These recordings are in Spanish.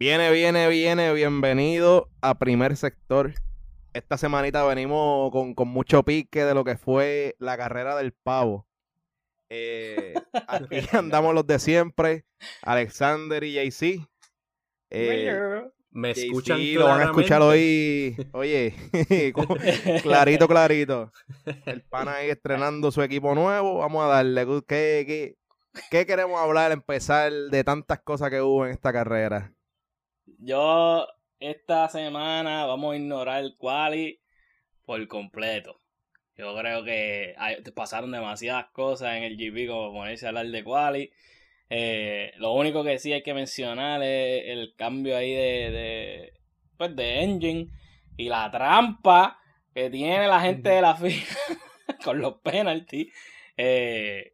Viene, viene, viene, bienvenido a Primer Sector. Esta semanita venimos con, con mucho pique de lo que fue la carrera del pavo. Eh, aquí andamos los de siempre, Alexander y JC. Eh, Me escuchan JC lo van a escuchar hoy, oye, clarito, clarito. El pana ahí estrenando su equipo nuevo. Vamos a darle. ¿Qué, qué, qué queremos hablar, empezar de tantas cosas que hubo en esta carrera? Yo esta semana vamos a ignorar el quali por completo. Yo creo que hay- pasaron demasiadas cosas en el GP como ponerse a hablar de quali. Eh, lo único que sí hay que mencionar es el cambio ahí de, de, pues de engine y la trampa que tiene la gente de la FIA con los penalties. Eh,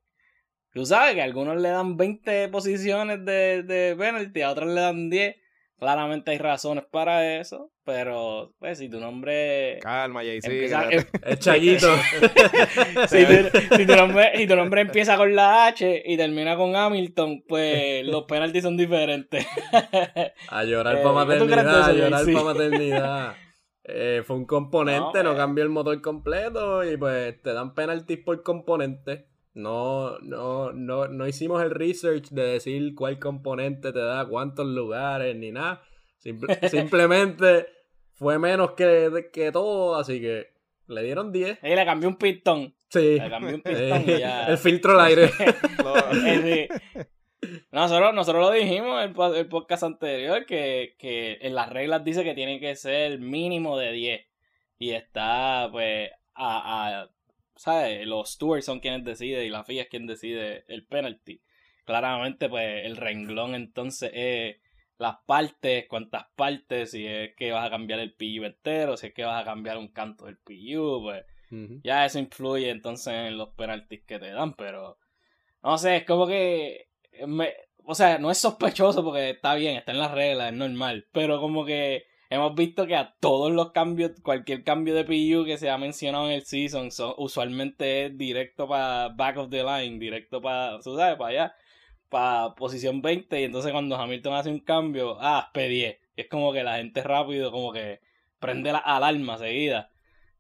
tú sabes que a algunos le dan 20 posiciones de, de penalty, a otros le dan 10. Claramente hay razones para eso, pero pues si tu nombre... Calma, empieza- que- em- Es Chayito. si, tu, si tu nombre, si tu nombre empieza con la H y termina con Hamilton, pues los penaltis son diferentes. A llorar Eh, para ¿qué tú crees de maternidad, a llorar JC? para maternidad. Eh, fue un componente, No, no, eh. cambió el motor completo y pues te dan penaltis por componente. No, no, no, no hicimos el research de decir cuál componente te da cuántos lugares ni nada. Simple- simplemente fue menos que, que todo, así que le dieron 10. Y le cambió un pistón. Sí. Le cambió un pistón y ya. el filtro al aire. Sí. Nosotros, nosotros lo dijimos en el, el podcast anterior que, que en las reglas dice que tiene que ser mínimo de 10. Y está, pues, a, a ¿sabes? Los stewards son quienes deciden y la FIA es quien decide el penalty. Claramente, pues, el renglón entonces es las partes, cuántas partes, si es que vas a cambiar el PU entero, si es que vas a cambiar un canto del PU, pues ya eso influye entonces en los penaltis que te dan, pero no sé, es como que me- o sea, no es sospechoso porque está bien, está en las reglas, es normal, pero como que hemos visto que a todos los cambios, cualquier cambio de PU que se ha mencionado en el season, son- usualmente es directo para back of the line, directo para, sabes, para allá, para posición 20 y entonces cuando Hamilton hace un cambio, ah, P10, y es como que la gente rápido como que prende la alarma seguida.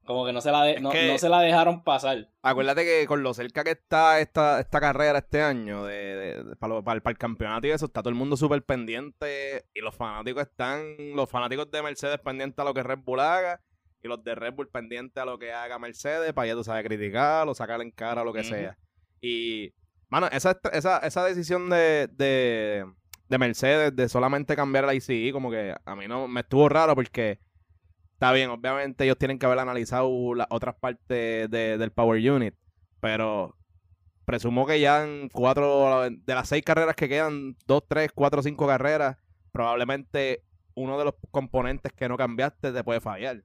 Como que no se la, de- no, que- no se la dejaron pasar. Acuérdate que con lo cerca que está esta, esta carrera este año de, de- de- para, para el, para el campeonato y eso, está todo el mundo súper pendiente y los fanáticos están, los fanáticos de Mercedes pendientes a lo que Red Bull haga y los de Red Bull pendientes a lo que haga Mercedes para ya tú sabes criticar o sacar en cara lo que sea. Y, mano, esa, esa, esa decisión de, de, de Mercedes de solamente cambiar el ICE, como que a mí no me estuvo raro porque Está bien, obviamente ellos tienen que haber analizado las otras partes de- del Power Unit, pero presumo que ya en cuatro, de las seis carreras que quedan, dos, tres, cuatro, cinco carreras, probablemente uno de los componentes que no cambiaste te puede fallar.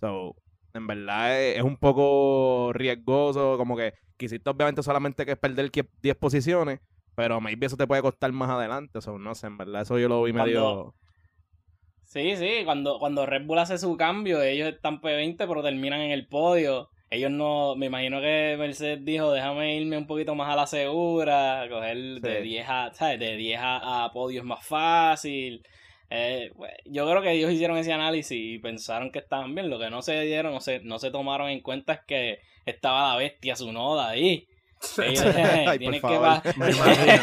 So, en verdad es, es un poco riesgoso, como que quisiste obviamente solamente que perder 10 posiciones, pero maybe eso te puede costar más adelante, so, no sé, en verdad eso yo lo vi medio... Cuando- Sí, sí, cuando, cuando Red Bull hace su cambio, ellos están P20 pero terminan en el podio. Ellos no, me imagino que Mercedes dijo, déjame irme un poquito más a la segura, coger de Sí. 10 a, ¿sabes? De 10 a, a podio es más fácil. Eh, pues, yo creo que ellos hicieron ese análisis y pensaron que estaban bien. Lo que no se dieron, no se, no se tomaron en cuenta es que estaba la bestia Sunoda ahí. Ay, tienen, que favor. pa- Me imagino.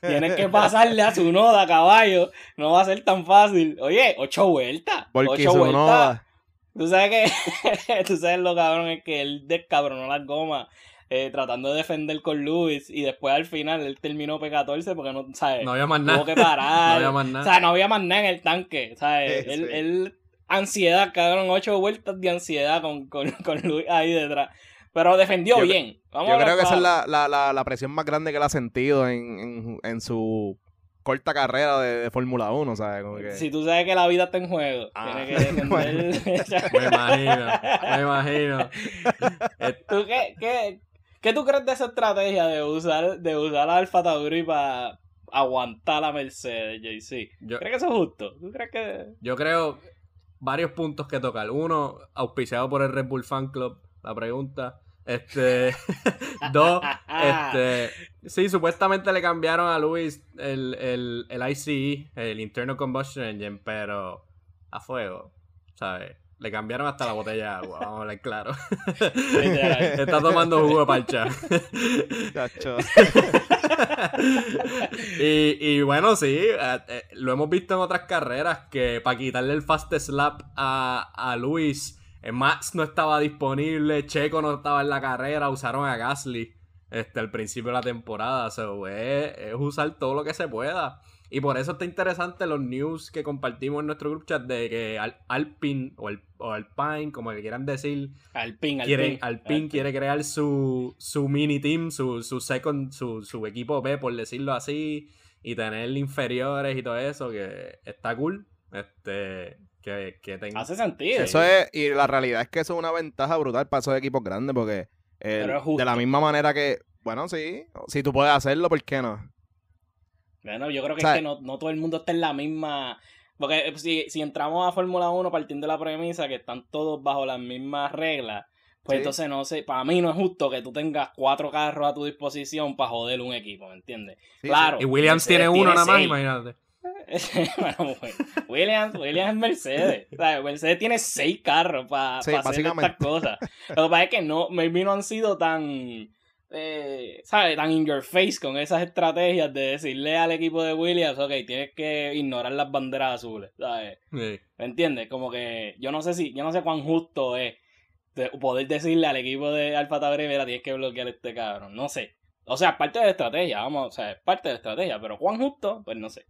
Tienes que pasarle a su noda, caballo. No va a ser tan fácil. Oye, ocho vueltas. Porque ocho su vueltas. noda. Tú sabes que. tú sabes lo cabrón es que él descabronó las gomas. eh, tratando de defender con Lewis. Y después al final él terminó P14 porque no, ¿sabes? No había más Tuvo nada. que No parar. había más O nada. sea, no había más nada en el tanque. ¿sabes? Sí, él, sí. él- ansiedad, cabrón, ocho vueltas de ansiedad con, con, con Luis ahí detrás. Pero defendió Yo bien. Vamos Yo a creo que esa es la, la, la, la presión más grande que él ha sentido en, en, en su corta carrera de, de Fórmula 1, ¿sabes? Como que... Si tú sabes que la vida está en juego, Ah, tienes que defender. Me imagino, me imagino. ¿Tú qué, qué, qué tú crees de esa estrategia de usar, de usar a Alfa Tauri para aguantar a Mercedes, JC? Yo, ¿Crees que eso es justo? ¿Tú crees que.? yo creo varios puntos que tocar. Uno, auspiciado por el Red Bull Fan Club. La pregunta. Este, dos, este, sí, supuestamente le cambiaron a Luis el, el, el ICE, el Internal Combustion Engine, pero a fuego, ¿sabes? Le cambiaron hasta la botella de agua, vamos a hablar claro. Está tomando jugo de parcha. y, y, bueno, sí, eh, eh, lo hemos visto en otras carreras que para quitarle el fast slap a, a Luis, eh, Max no estaba disponible, Checo no estaba en la carrera, usaron a Gasly este, al principio de la temporada. So, es usar todo lo que se pueda. Y por eso está interesante los news que compartimos en nuestro group chat de que Alpine o, el, o Alpine, como le quieran decir, Alpine, quiere, Alpine, quiere crear su, su mini team, su, su second, su, su equipo B, por decirlo así, y tener inferiores y todo eso, que está cool. Este, que, que tenga... Hace sentido. Eso es, y la realidad es que eso es una ventaja brutal para esos equipos grandes, porque de la misma manera que, bueno, sí, si tú puedes hacerlo, ¿por qué no? Bueno, yo creo que es que no, todo el mundo está en la misma. Porque eh, si, si entramos a Fórmula 1 partiendo de la premisa que están todos bajo las mismas reglas, pues entonces no sé, para mí no es justo que tú tengas cuatro carros a tu disposición para joder un equipo, ¿me entiendes? claro. Y Williams tiene uno nada más, imagínate. bueno, Williams, Williams es Mercedes. Mercedes tiene seis carros para hacer estas cosas. Lo que pasa es que no, maybe no han sido tan eh, ¿sabes? Tan in your face con esas estrategias de decirle al equipo de Williams, ok, tienes que ignorar las banderas azules, ¿sabes? ¿Me entiendes? Como que yo no sé si, yo no sé cuán justo es poder decirle al equipo de Alfa Tauri, mira, tienes que bloquear a este cabrón, no sé. O sea, parte de la estrategia, vamos, o sea, es parte de la estrategia, pero cuán justo, pues no sé.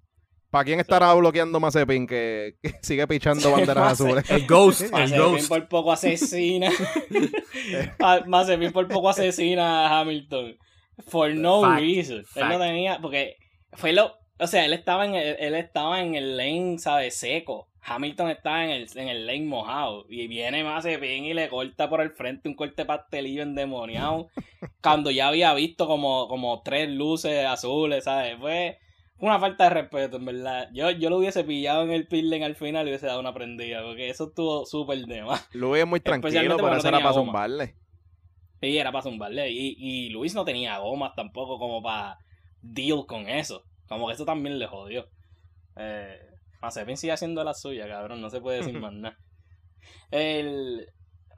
¿Para quién estará bloqueando Mazepin que, que sigue pichando banderas azules? El Ghost, el Ghost. por poco asesina. Mazepin por poco asesina a Hamilton. For no reason. Él no tenía, porque fue lo, o sea, él estaba en el, él estaba en el lane, ¿sabes? Seco. Hamilton estaba en el, en el lane mojado. Y viene Mazepin y le corta por el frente un corte pastelillo endemoniado. cuando ya había visto como, como tres luces azules, ¿sabes? Fue una falta de respeto, en verdad. Yo, yo lo hubiese pillado en el pit al final y hubiese dado una prendida, porque eso estuvo súper de más. Luis es muy tranquilo, pero eso era para zumbarle. Sí, era para zumbarle. Y, y Luis no tenía gomas tampoco como para deal con eso. Como que eso también le jodió. Eh, Mazepin sigue haciendo la suya, cabrón. No se puede decir más nada. El,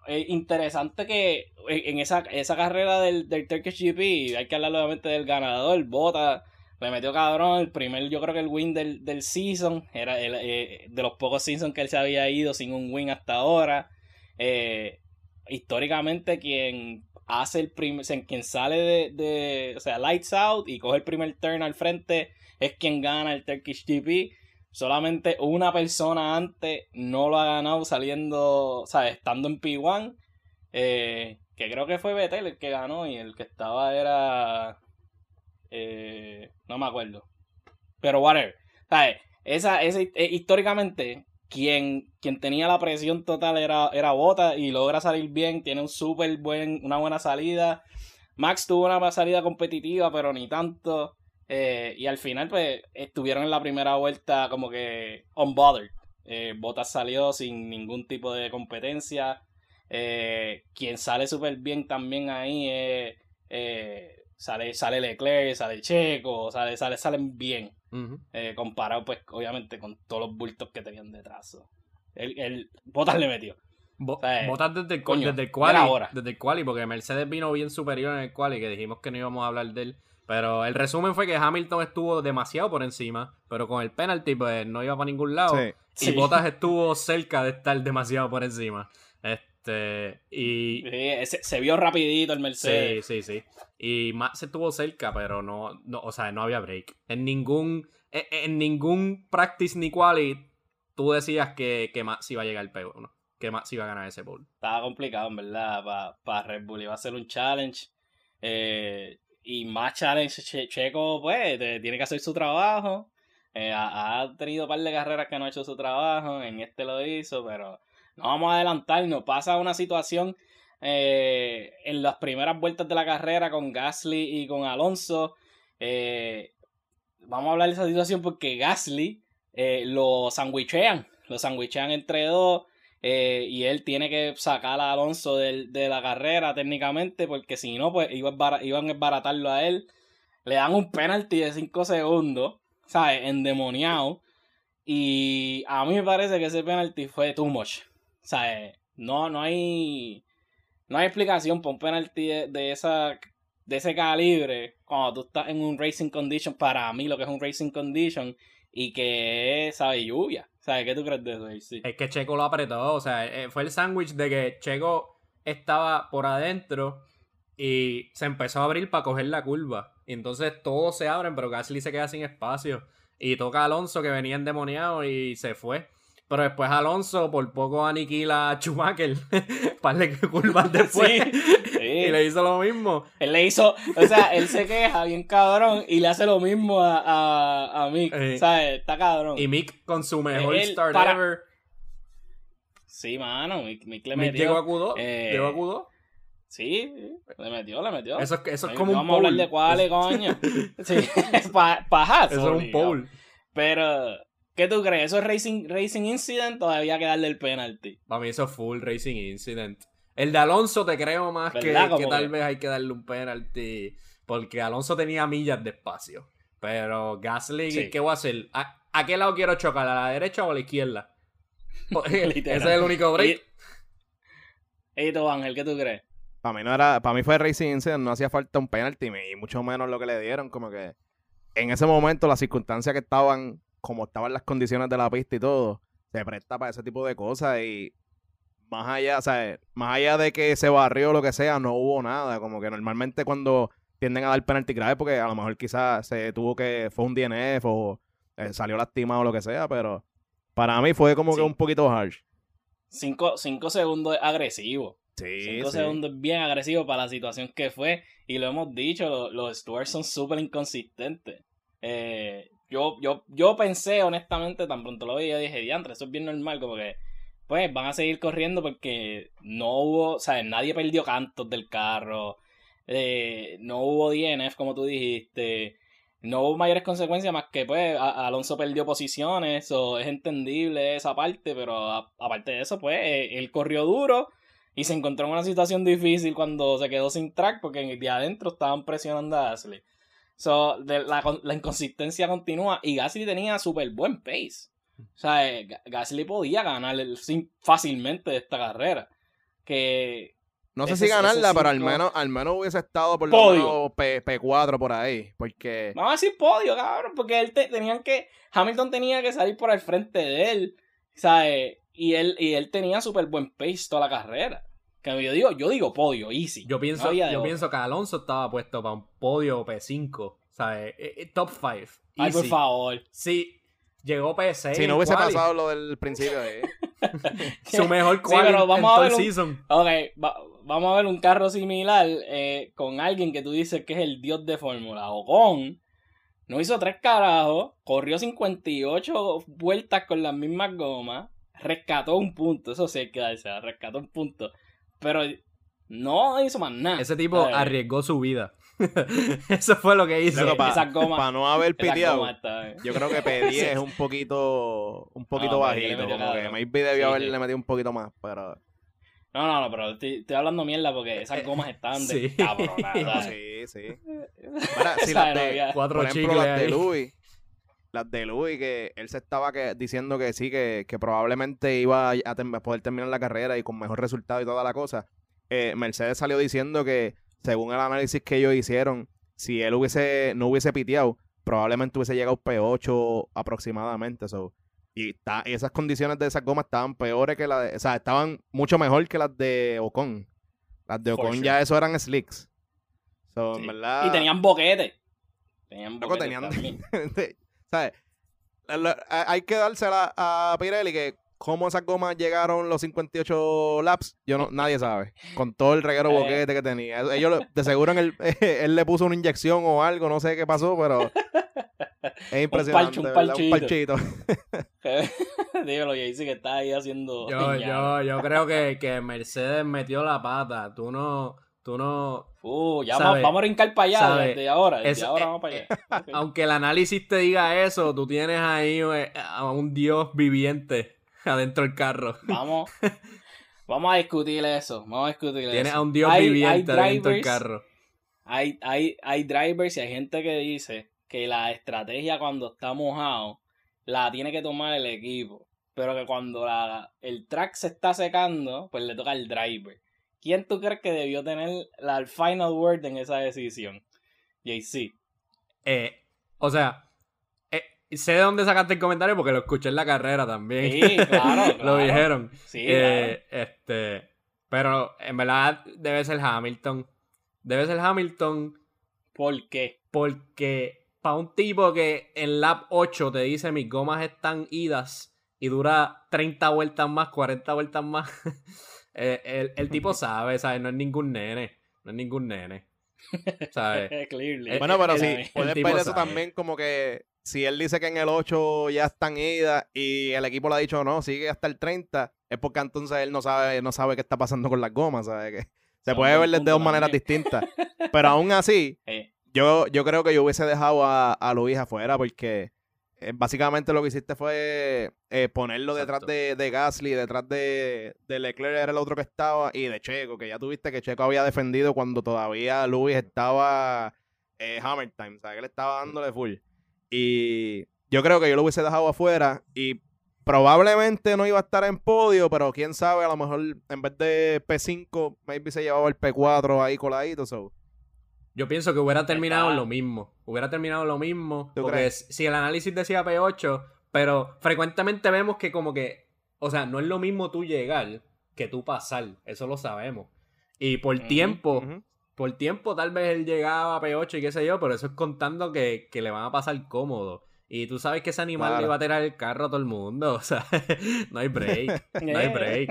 interesante que en esa, esa carrera del, del Turkish GP, hay que hablar nuevamente del ganador, Bota le metió cabrón el primer, yo creo que el win del, del season. Era el, eh, de los pocos seasons que él se había ido sin un win hasta ahora. Eh, históricamente, quien hace el primer, quien sale de, de, o sea, lights out y coge el primer turn al frente es quien gana el Turkish GP. Solamente una persona antes no lo ha ganado saliendo, o sea, estando en P1. Eh, que creo que fue Vettel el que ganó y el que estaba era eh, no me acuerdo. Pero whatever. ¿Sabes? Esa, esa, eh, históricamente, quien, quien tenía la presión total era, era Bota y logra salir bien. Tiene un súper buen, una buena salida. Max tuvo una salida competitiva, pero ni tanto. Eh, y al final, pues, estuvieron en la primera vuelta como que unbothered. Eh, Bottas salió sin ningún tipo de competencia. Eh, quien sale súper bien también ahí es Sale, sale Leclerc, sale Checo, sale, sale, salen bien. Eh, comparado, pues, obviamente, con todos los bultos que tenían detrás. El, el Botas le metió. Botas desde el, desde el quali, desde el quali, porque Mercedes vino bien superior en el quali, que dijimos que no íbamos a hablar de él. Pero el resumen fue que Hamilton estuvo demasiado por encima, pero con el penalty pues no iba para ningún lado. Y Botas estuvo cerca de estar demasiado por encima. Este, y... se, vio rapidito el Mercedes. Sí, sí, sí. Y Max se estuvo cerca, pero no, no, o sea, no había break. En ningún, en, ningún practice ni quali tú decías que, que Max iba a llegar al P1, que Max iba a ganar ese bowl. Estaba complicado, en verdad, para Red Bull. Iba a ser un challenge. Eh, y más challenge, Checo, pues, tiene que hacer su trabajo. Eh, ha, ha, tenido un par de carreras que no ha hecho su trabajo. En este lo hizo, pero no vamos a adelantarnos. Pasa una situación eh, en las primeras vueltas de la carrera con Gasly y con Alonso. Eh, vamos a hablar de esa situación porque Gasly eh, lo sandwichean. Lo sandwichean entre dos. eh, y él tiene que sacar a Alonso de, de la carrera técnicamente, porque si no, pues iba a iban a esbaratarlo a él. Le dan un penalti de 5 segundos, ¿sabes? Endemoniado. Y a mí me parece que ese penalti fue too much. ¿Sabes? No, no hay. No hay explicación para un penalti de, esa, de ese calibre cuando tú estás en un racing condition. Para mí, lo que es un racing condition y que es, ¿sabes? Lluvia. ¿Sabes? ¿Qué tú crees de eso? Es que Checo lo apretó. O sea, eh, fue el sándwich de que Checo estaba por adentro y se empezó a abrir para coger la curva. Y entonces todos se abren, pero Gasly se queda sin espacio. Y toca a Alonso que venía endemoniado y se fue. Pero después Alonso por poco aniquila a Schumacher. Par de curvas después. Y le hizo lo mismo. Él le hizo, o sea, él se queja bien cabrón y le hace lo mismo a, a, a Mick. ¿Sabes? Está cabrón. Y Mick con su mejor start ever. Sí, mano, Mick, Mick le Mick metió. llegó a Q2. Eh... Llegó a Q2. Sí, le metió, le metió. Eso, eso es como un Vamos a hablar de cuáles, coño. sí, pajazo. Eso es un pole. Pero ¿Qué tú crees? ¿Eso es Racing, racing Incident o había que darle el penalti? Para mí eso es full Racing Incident. El de Alonso te creo más que, que tal vez hay que darle un penalti. Porque Alonso tenía millas de espacio. Pero Gasly, ¿qué voy a hacer? ¿A, qué lado quiero chocar? ¿A la derecha o a la izquierda? Ese es el único break. ¿Y tú, Ángel, qué tú crees? Para mí no era, para mí fue Racing Incident, no hacía falta un penalti y mucho menos lo que le dieron, como que en ese momento las circunstancias que estaban como estaban las condiciones de la pista y todo, se presta para ese tipo de cosas y más allá, o sea, más allá de que se barrió o lo que sea, no hubo nada. Como que normalmente cuando tienden a dar penalti grave, porque a lo mejor quizás se tuvo que, fue un DNF o eh, salió lastimado o lo que sea, pero para mí fue como que un poquito harsh. Cinco, cinco segundos agresivo. Sí, cinco segundos bien agresivo para la situación que fue. Y lo hemos dicho, los, los Stewards son súper inconsistentes. Eh, yo, yo, yo pensé, honestamente, tan pronto lo vi, yo dije, diantre, eso es bien normal, como que, pues, van a seguir corriendo porque no hubo, o sea, nadie perdió cantos del carro, eh, no hubo DNF, como tú dijiste, no hubo mayores consecuencias más que, pues, Alonso perdió posiciones, o es entendible esa parte, pero aparte de eso, pues, eh, él corrió duro y se encontró en una situación difícil cuando se quedó sin track porque día adentro estaban presionando a Ashley. So, la, la, inconsistencia continúa y Gasly tenía súper buen pace. O sea, eh, Gasly podía ganar fácilmente esta carrera. Que. No sé si ganarla, pero al menos, al menos hubiese estado por lo menos P, 4 por ahí. Porque. Vamos a decir podio, cabrón. Porque él tenían que. Hamilton tenía que salir por el frente de él. ¿Sabes? Y él, y él tenía súper buen pace toda la carrera. Que yo digo, yo digo podio, easy. Yo pienso, yo pienso que Alonso estaba puesto para un podio P5. O sea, eh, eh, top 5. Ay, por favor. Sí, llegó P6. Si no hubiese pasado lo del principio de... Su mejor quali sí, vamos a ver un, season. Ok, vamos a ver un carro similar eh, con alguien que tú dices que es el dios de Fórmula. Ocon no hizo tres carajos, corrió 58 vueltas con las mismas gomas, rescató un punto, eso sí hay que darse, rescató un punto. Pero no hizo más nada. Ese tipo arriesgó su vida. Eso fue lo que hizo. Para no haber piteado, yo creo que P10 es un poquito un poquito bajito. Como que maybe debió haberle metido un poquito más, pero... No, no, no, pero estoy, hablando mierda porque esas gomas están de cabronadas. Sí, sí. si las de, Cuatro por ejemplo, las de Louis, las de Louis, que él se estaba que, diciendo que sí, que, que probablemente iba a poder terminar la carrera y con mejor resultado y toda la cosa. Eh, Mercedes salió diciendo que, según el análisis que ellos hicieron, si él hubiese no hubiese piteado, probablemente hubiese llegado P8 aproximadamente. y, esas condiciones de esas gomas estaban peores que las de. O sea, estaban mucho mejor que las de Ocon. Las de Ocon ya eso eran slicks. Y tenían boquete. Tenían boquete. tenían. ¿Sabes? Hay que dársela a Pirelli que cómo esas gomas llegaron los 58 laps, yo no, nadie sabe. Con todo el reguero eh. boquete que tenía. Ellos de seguro en el, él le puso una inyección o algo, no sé qué pasó, pero es impresionante. un, parchito. Dígalo, dice que está ahí haciendo. Yo, yo, yo creo que, que Mercedes metió la pata. Tú no Tú no. Uh, ya vamos, a brincar para allá desde ahora. Desde ahora vamos para allá. Aunque el análisis te diga eso, tú tienes ahí eh, a un dios viviente adentro del carro. Vamos, vamos a discutir eso. Vamos a discutir Tiene eso. a un dios Hay- viviente hay adentro del carro. Hay, hay, hay drivers y hay gente que dice que la estrategia cuando está mojado la tiene que tomar el equipo. Pero que cuando la- el track se está secando, pues le toca al driver. ¿Quién tú crees que debió tener la final word en esa decisión? JC. Eh, o sea, eh, sé de dónde sacaste el comentario porque lo escuché en la carrera también. Sí, claro, lo claro. dijeron. Sí, Eh, este, pero en verdad debe ser Hamilton. Debe ser Hamilton claro. ¿Por qué? porque para un tipo que en lap 8 te dice mis gomas están idas y dura 30 vueltas más, 40 vueltas más, eh, el, el tipo sabe, ¿sabes? No es ningún nene. No es ningún nene. ¿Sabes? Clearly. Eh, Bueno, pero el- sí, el puedes ver eso sabe. también como que si él dice que en el 8 ya están idas y el equipo le ha dicho no, sigue hasta el 30, es porque entonces él no sabe, no sabe qué está pasando con las gomas, ¿sabes? Que se puede ver de dos maneras distintas. Pero aún así, Eh, yo, yo creo que yo hubiese dejado a, a Luis afuera porque eh, básicamente lo que hiciste fue eh, ponerlo detrás de, de Gasly, detrás de, de Leclerc era el otro que estaba y de Checo, que ya tuviste que Checo había defendido cuando todavía Luis estaba eh, Hammer Time, o sea, que él estaba dándole full. Y yo creo que yo lo hubiese dejado afuera y probablemente no iba a estar en podio, pero quién sabe, a lo mejor en vez de P5, maybe se llevaba el P4 ahí coladito, so. Yo pienso que hubiera terminado Está- lo mismo. Hubiera terminado lo mismo. ¿Tú Porque crees? si el análisis decía P8, pero frecuentemente vemos que como que, o sea, no es lo mismo tú llegar que tú pasar. Eso lo sabemos. Y por tiempo, por tiempo tal vez él llegaba a P8 y qué sé yo, pero eso es contando que, que le van a pasar cómodo. Y tú sabes que ese animal Claro. le va a tirar el carro a todo el mundo. O sea, no hay break. No hay break.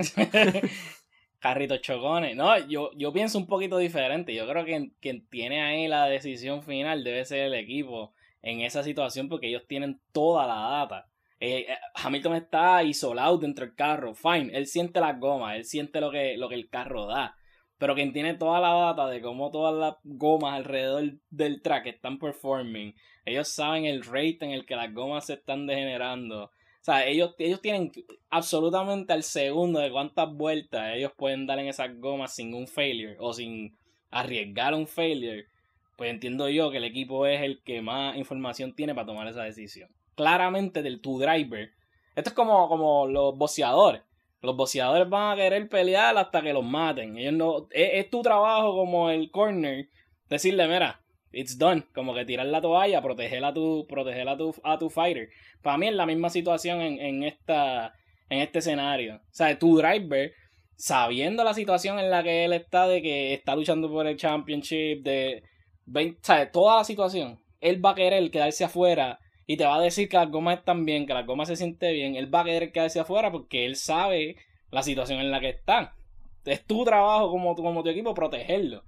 Carritos chocones. No, yo, yo pienso un poquito diferente. Yo creo que quien tiene ahí la decisión final debe ser el equipo en esa situación porque ellos tienen toda la data. Eh, eh, Hamilton está isolado dentro del carro. Fine, él siente las gomas, él siente lo que, lo que el carro da. Pero quien tiene toda la data de cómo todas las gomas alrededor del track están performing, ellos saben el rate en el que las gomas se están degenerando. O sea, ellos, ellos tienen absolutamente al segundo de cuántas vueltas ellos pueden dar en esas gomas sin un failure o sin arriesgar un failure. Pues entiendo yo que el equipo es el que más información tiene para tomar esa decisión. Claramente del tu driver. Esto es como, como los boxeadores. Los boxeadores van a querer pelear hasta que los maten. Ellos no, es, es tu trabajo como el corner decirle, mira, it's done. Como que tirar la toalla, proteger a tu, proteger a tu, a tu fighter. Para mí es la misma situación en, en, esta, en este escenario. O sea, tu driver, sabiendo la situación en la que él está, de que está luchando por el championship, de, ven- o sea, toda la situación, él va a querer quedarse afuera y te va a decir que las gomas están bien, que las gomas se siente bien. Él va a querer quedarse afuera porque él sabe la situación en la que está. Es tu trabajo como, tu- como tu equipo protegerlo.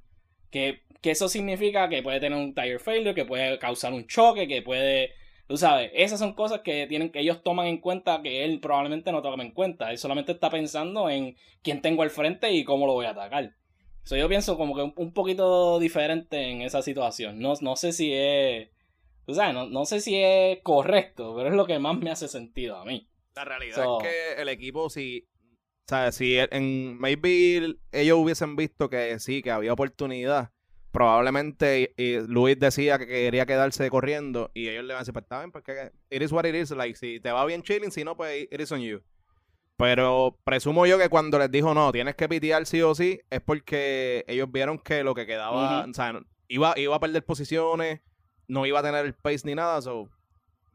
Que, que eso significa que puede tener un tire failure, que puede causar un choque, que puede Tú sabes, esas son cosas que tienen que ellos toman en cuenta que él probablemente no toma en cuenta. Él solamente está pensando en quién tengo al frente y cómo lo voy a atacar. So, yo pienso como que un, poquito diferente en esa situación. No, no sé si es. Tú sabes, no, no sé si es correcto, pero es lo que más me hace sentido a mí. La realidad So- es que el equipo, si, o sea, si en maybe ellos hubiesen visto que sí, que había oportunidad, probablemente y Luis decía que quería quedarse corriendo y ellos le van a decir, pues está bien, porque it is what it is, like, si te va bien chilling, si no, pues it is on you. Pero presumo yo que cuando les dijo, no, tienes que pitear sí o sí, es porque ellos vieron que lo que quedaba, o sea, iba, iba a perder posiciones, no iba a tener el pace ni nada, so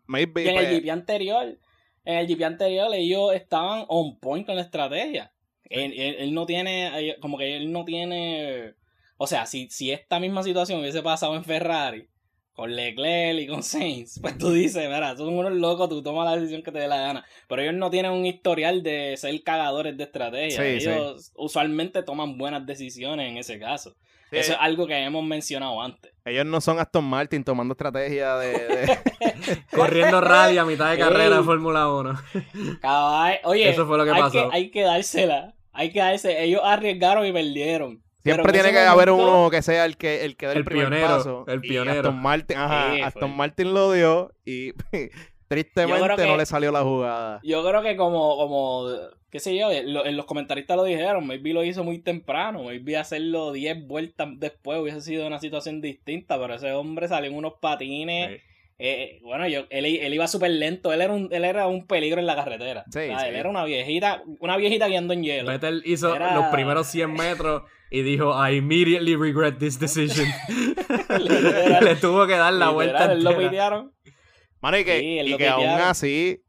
maybe... Y en el pues, GP anterior, en el GP anterior ellos estaban on point con la estrategia. Él, él- él no tiene, eh, como que él no tiene, o sea, si, si esta misma situación hubiese pasado en Ferrari, con Leclerc y con Sainz, pues tú dices, mira, son unos locos, tú tomas la decisión que te dé la gana. Pero ellos no tienen un historial de ser cagadores de estrategia. Sí, sí. ellos usualmente toman buenas decisiones en ese caso. sí, Eso es algo que hemos mencionado antes. Ellos no son Aston Martin tomando estrategia de... de- Corriendo rally a mitad de carrera de Fórmula 1. Cabal- Oye, Eso fue lo que hay pasó. hay que dársela. Hay que darse. Ellos arriesgaron y perdieron. Siempre tiene que haber uno que sea el que el que dé el, El primer pionero, paso. el Y pionero. Aston Martin, ajá, Sí, Aston. Martin lo dio y Tristemente que- no le salió la jugada. Yo creo que como, como, qué sé yo, lo- en los comentaristas lo dijeron, maybe lo hizo muy temprano, maybe hacerlo 10 vueltas después hubiese sido una situación distinta, pero ese hombre salió en unos patines. eh, bueno, yo, él, él iba súper lento, él era, un, él era un peligro en la carretera. Sí, O sea, sí. Él era una viejita, una viejita guiando en hielo. Vettel hizo Era- los primeros 100 metros y dijo, I immediately regret this decision. Literal. Le tuvo que dar la Literal, vuelta él lo pitearon. Mano, y que, Sí, él y lo que aún así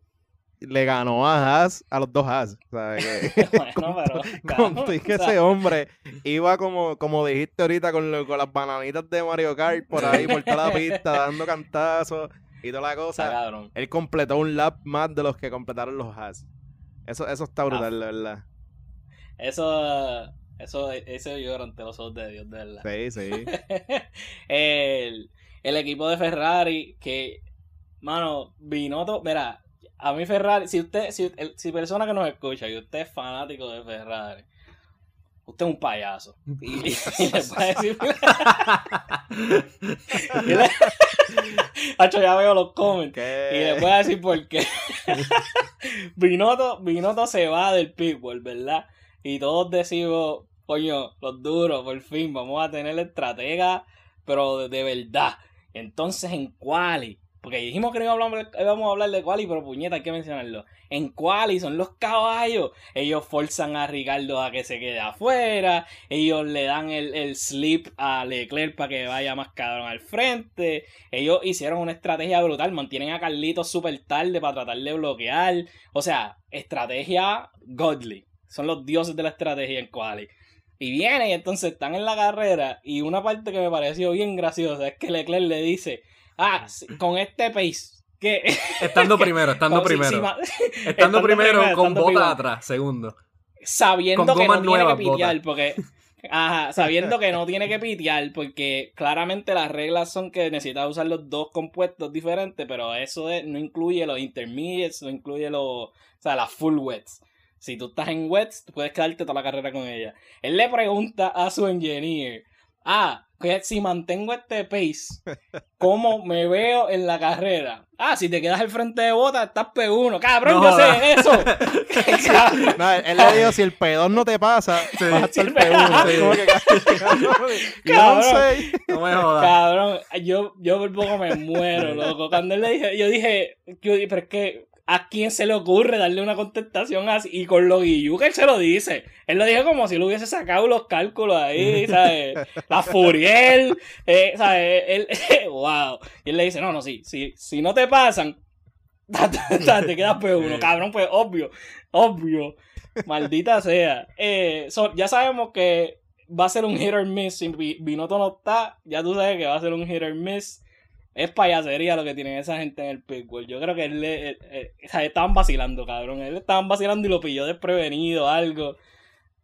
le ganó a Haas, a los dos Haas. Sea, que, bueno, pero... con que ese hombre iba como, como dijiste ahorita con, lo- con las bananitas de Mario Kart por ahí, por toda la pista, dando cantazos y toda la cosa. cabrón. Él completó un lap más de los que completaron los Haas. Eso, eso Ah. está brutal, de verdad. Eso, eso, eso yo ante los ojos de Dios, de verdad. Sí, sí. el, el equipo de Ferrari que, mano, Binotto, mira, a mí Ferrari, si usted, si, el- si persona que nos escucha y usted es fanático de Ferrari, usted es un payaso. Y, y le puede decir, y le- Hacho, ya veo los comments. ¿Qué? Y les voy a decir por qué. Binotto, Binotto se va del pitbull, ¿verdad? Y todos decimos, coño, los duros, por fin, vamos a tener estratega, pero de, verdad. Entonces en Quali, porque dijimos que no íbamos a hablar, íbamos a hablar de Quali, pero puñeta, hay que mencionarlo. En Quali son los caballos. Ellos forzan a Ricardo a que se quede afuera. Ellos le dan el, el slip a Leclerc para que vaya más cabrón al frente. Ellos hicieron una estrategia brutal. Mantienen a Carlitos súper tarde para tratar de bloquear. O sea, estrategia godly. Son los dioses de la estrategia en Quali. Y vienen y entonces están en la carrera. Y una parte que me pareció bien graciosa es que Leclerc le dice: Ah, con este pace. Que, Estando primero, estando si- primero. si Estando estando primero primero, con bota atrás, segundo. sabiendo que no tiene que pitear, porque ajá, sabiendo que no tiene que pitear, porque claramente las reglas son que necesitas usar los dos compuestos diferentes, pero eso es- no incluye los intermediates, no incluye los, o sea, las full wets. Si tú estás en wets, tú puedes quedarte toda la carrera con ella. Él le pregunta a su engineer, ah, que si mantengo este pace, ¿cómo me veo en la carrera? Ah, si te quedas al frente de bota, estás P1. Cabrón, No yo sé eso. No, él, él le dijo, si el pedón no te pasa, vas a estar Sí. P1. Sí. Cabrón. sé. No me jodas. Cabrón, yo, yo por poco me muero, loco. Cuando él le dije, yo dije, yo dije, pero es que, ¿a quién se le ocurre darle una contestación así? Y con lo guillú que él se lo dice. Él lo dijo como si lo hubiese sacado los cálculos ahí, ¿sabes? La Furiel, eh, ¿sabes? Él, wow. Y él le dice, no, no, sí, sí, si no te pasan, te quedas P1, cabrón, pues obvio, obvio. Maldita sea. Eh, so, ya sabemos que va a ser un hit or miss. Si Binotto no está, ya tú sabes que va a ser un hit or miss. Es payasería lo que tienen esa gente en el pitbull. Yo creo que él, le- él- él- o sea, estaban vacilando, cabrón. Él estaban vacilando y lo pilló desprevenido, algo.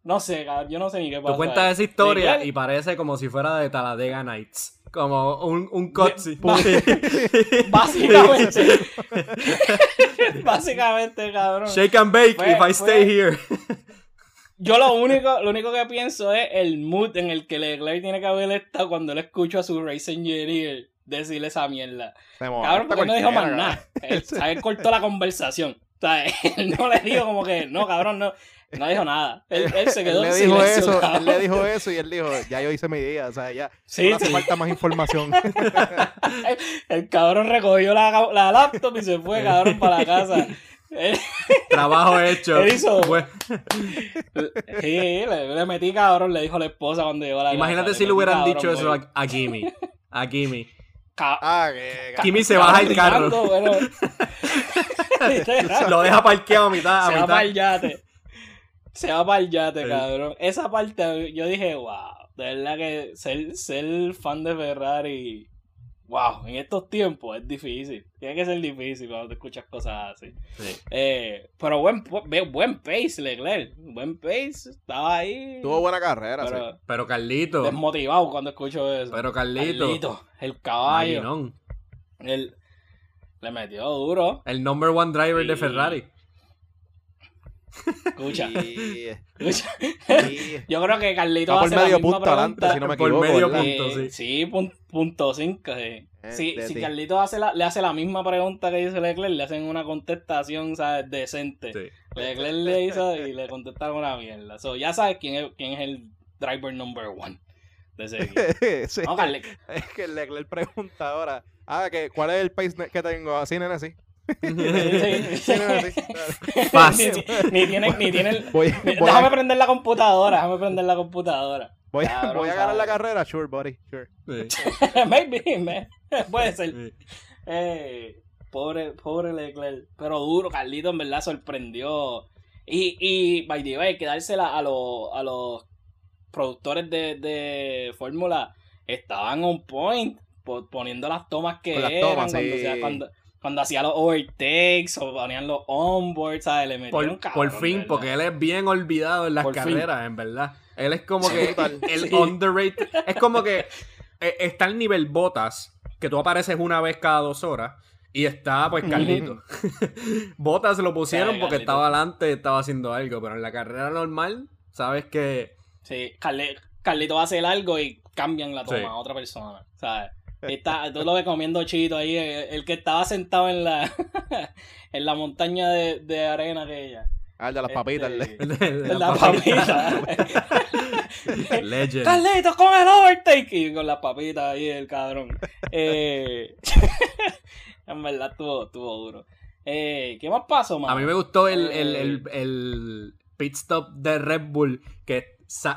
No sé, cabrón, yo no sé ni qué pasa. Tú cuentas esa historia y parece como si fuera de Talladega Nights. Como un, un cutscene. Básicamente. básicamente, cabrón. Shake and bake Fue- if I stay fue- here. Yo lo único, lo único que pienso es el mood en el que Leclerc tiene que haber estado cuando él escucha a su race engineer decirle esa mierda. Se Cabrón, porque no dijo más nada. Él, o sea, él cortó la conversación. O sea, él no le dijo como que, no, cabrón, no. No dijo nada. Él, él se quedó él en le dijo silencio, eso, cabrón. él le dijo eso y él dijo, ya yo hice mi día, o sea, ya Sí, no hace sí. falta más información. El cabrón recogió la, la laptop y se fue, cabrón, para la casa. Él- Trabajo hecho. Él hizo- sí, le, le metí cabrón, le dijo a la esposa cuando llegó a la imagínate casa, si le hubieran cabrón, dicho eso a, a Gimme. A Gimme. Ah, que Kimi se baja el carro. Lo deja parqueado a mitad. A se va para el yate. Se va para el yate, Sí. cabrón. Esa parte yo dije, wow, de verdad que ser, ser fan de Ferrari, wow, en estos tiempos es difícil. Tiene que ser difícil cuando te escuchas cosas así. Sí. Eh, pero buen, buen, buen pace, Leclerc. Buen pace, estaba ahí. tuvo buena carrera, sí. pero Pero Carlito. desmotivado cuando escucho eso. Pero Carlito. Carlito, el caballo. Él le metió duro. El number one driver de. Ferrari. Escucha, escucha. Yo creo que Carlito Va por hace la medio misma punto adelante, pregunta. si no me Por equivoco. medio ¿verdad? punto. Sí. sí, pun- punto 5. Sí. eh, si. Carlito hace la, le hace la misma pregunta que dice Leclerc, le hacen una contestación, ¿sabes? Decente. Sí. Leclerc le hizo y le contestaron una mierda. So, ya sabes quién es, quién es el driver number one de ese equipo. Sí. No, Carle- Es que Leclerc pregunta ahora. Ah, que, ¿cuál es el pace ne- que tengo? Así, nene, sí. Sí, Sí. Fast. ni, ni tiene, ni tiene el- Voy, ni- voy déjame a, prender la computadora, déjame prender la computadora. voy, Cabrón, voy a ganar la carrera. Sure, buddy. Sure. Sí. Maybe, man. Puede ser. Sí. Eh, pobre, pobre Leclerc. Pero duro, Carlito en verdad sorprendió. Y, y by the way, hay que dársela a los, a los productores de, de Fórmula. Estaban on point, po- poniendo las tomas que las eran. tomas, cuando, sí. hacía- cuando, cuando hacía los overtakes o ponían los onboards, ¿sabes? Le Por, cabrón, por fin, ¿verdad? porque él es bien olvidado en las Por fin. carreras, en verdad. Él es como que el Sí. underrated. Es como que eh, está el nivel botas, que tú apareces una vez cada dos horas. Y está, pues, Carlito. botas lo pusieron porque Carlito. estaba adelante, estaba haciendo algo. Pero en la carrera normal, sabes que. Sí, Carle- Carlito va a hacer algo y cambian la toma Sí. a otra persona, ¿sabes? Está, tú lo ves comiendo chito ahí, el, el que estaba sentado en la en la montaña de, de arena aquella. Ah, el de las papitas. el de- Este, de la papita. Legend. Carlito, con el overtake y con las papitas ahí el cabrón. Eh, en verdad estuvo, estuvo duro. Eh, ¿Qué más pasó, mano? A mí me gustó el, el, Eh, el, el pit stop de Red Bull que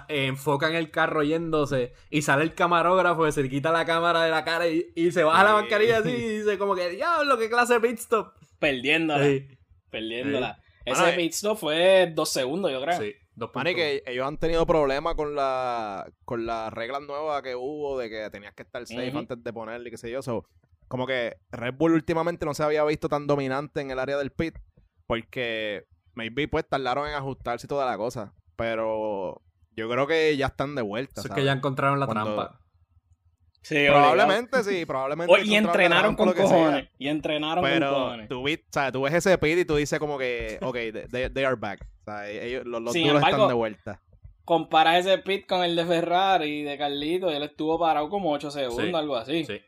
eh, enfocan el carro yéndose y sale el camarógrafo que se le quita la cámara de la cara y, y se baja la Sí. mascarilla así y dice como que diablo, qué clase de pit stop. Perdiéndola, Sí, perdiéndola. Ese eh, pit stop fue dos segundos, yo creo. sí, dos puntos. que ellos han tenido problemas con la con las reglas nuevas que hubo de que tenías que estar safe Ujú. antes de ponerle y qué sé yo. So, como que Red Bull últimamente no se había visto tan dominante en el área del pit porque maybe pues tardaron en ajustarse y toda la cosa. Pero yo creo que ya están de vuelta. Eso es que ya encontraron la Cuando- trampa. Sí, Probablemente sí, probablemente. Y entrenaron con sea. cojones. Y entrenaron con cojones. tú, vi- o sea, tú ves ese pit y tú dices como que, ok, they, they are back. O sea, ellos, los, los Sin duros embargo, están de vuelta. Compara ese pit con el de Ferrari y de Carlito. Y él estuvo parado como 8 segundos, Sí, algo así. Sí.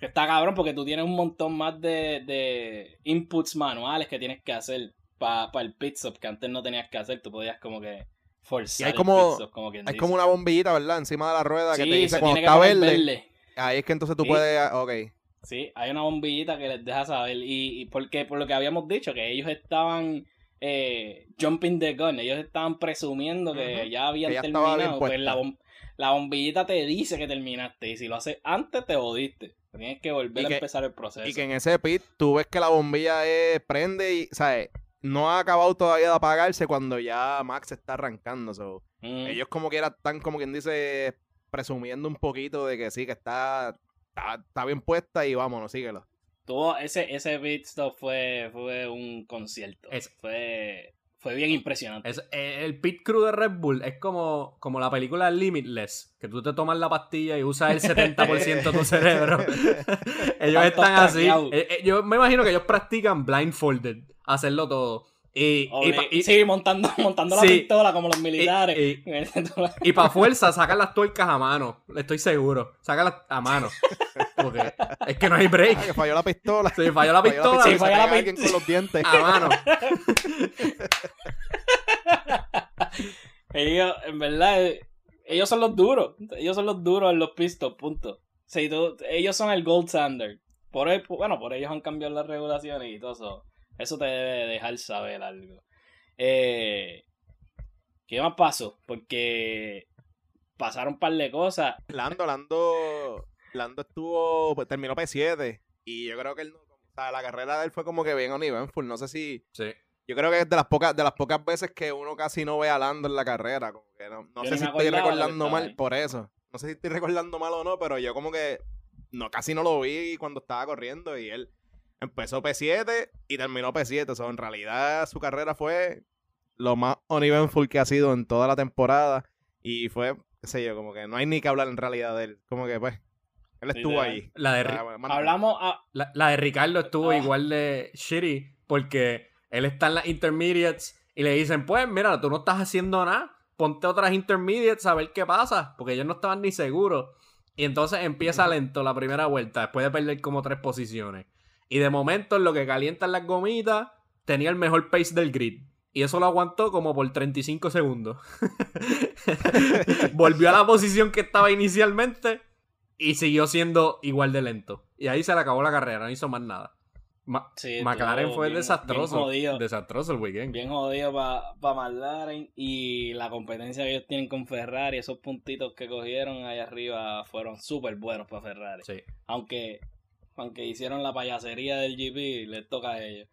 Que está cabrón porque tú tienes un montón más de, de inputs manuales que tienes que hacer para el pit stop que antes no tenías que hacer. Tú podías como que forzar Y hay como- como quien Hay dice. como una bombillita, ¿verdad? Encima de la rueda que te dice cuando está poner verde. Ahí es que entonces tú Sí. puedes, ah, ok. Sí, hay una bombillita que les deja saber. Y, y porque, por lo que habíamos dicho, que ellos estaban eh, jumping the gun. Ellos estaban presumiendo que ya habían Que ya terminado. Pues la, bom- la bombillita te dice que terminaste. Y si lo haces antes, te jodiste. Tienes que volver Y a que- empezar el proceso. Y que en ese pit tú ves que la bombilla es, prende y, ¿sabes? No ha acabado todavía de apagarse cuando ya Max está arrancando. so, Mm. Ellos como que están, como quien dice, presumiendo un poquito de que sí, que está, está, está bien puesta y vámonos, síguelo. Tuvo ese, ese pit stop fue, fue un concierto. Es- Fue, fue bien impresionante. Es, eh, el pit crew de Red Bull es como, como la película Limitless, que tú te tomas la pastilla y usas el 70% de tu cerebro. ellos Están así. Eh, eh, yo me imagino que ellos practican blindfolded, hacerlo todo. Y, y, pa- y- sí, montando, montando la Sí. pistola como los militares. y- Y, y para fuerza sacan las tuercas a mano. Estoy seguro. Sácalas a mano. Porque es que no hay Ah, break. que falló la pistola. Se falló la pistola. Sí, falló la pega pist- alguien con los dientes. A mano. ellos, en verdad, eh, ellos son los duros. Ellos son los duros en los pistos, punto. Sí, tú- ellos son el gold standard. Por el- bueno, por ellos han cambiado las regulaciones y todo eso. Eso te debe dejar saber algo. Eh, ¿Qué más pasó? Porque pasaron un par de cosas. Lando, Lando, Lando estuvo, pues, terminó P7 y yo creo que él no, o sea, la carrera de él fue como que bien uneventful, no sé si, Sí. yo creo que es de las pocas, de las pocas veces que uno casi no ve a Lando en la carrera, como que no, no sé si estoy recordando mal ahí. por eso, no sé si estoy recordando mal o no, pero yo como que no, casi no lo vi cuando estaba corriendo y él empezó P7 y terminó P7, o sea, en realidad su carrera fue lo más uneventful que ha sido en toda la temporada y fue, qué sé yo, como que no hay ni que hablar en realidad de él, como que pues, él estuvo ahí. La de, Ah, bueno, Hablamos a, la, la de Ricardo estuvo Ah. igual de shitty porque él está en las intermediates y le dicen, pues mira, tú no estás haciendo nada, ponte otras intermediates a ver qué pasa, porque ellos no estaban ni seguros. Y entonces empieza lento la primera vuelta, después de perder como tres posiciones. Y de momento, en lo que calientan las gomitas, tenía el mejor pace del grid. Y eso lo aguantó como por 35 segundos. Volvió a la posición que estaba inicialmente y siguió siendo igual de lento. Y ahí se le acabó la carrera, no hizo más nada. Ma- Sí, McLaren fue bien- desastroso. bien desastroso el weekend. Bien jodido para pa McLaren y la competencia que ellos tienen con Ferrari, esos puntitos que cogieron ahí arriba fueron súper buenos para Ferrari. Sí. Aunque, aunque hicieron la payasería del GP, les toca a ellos.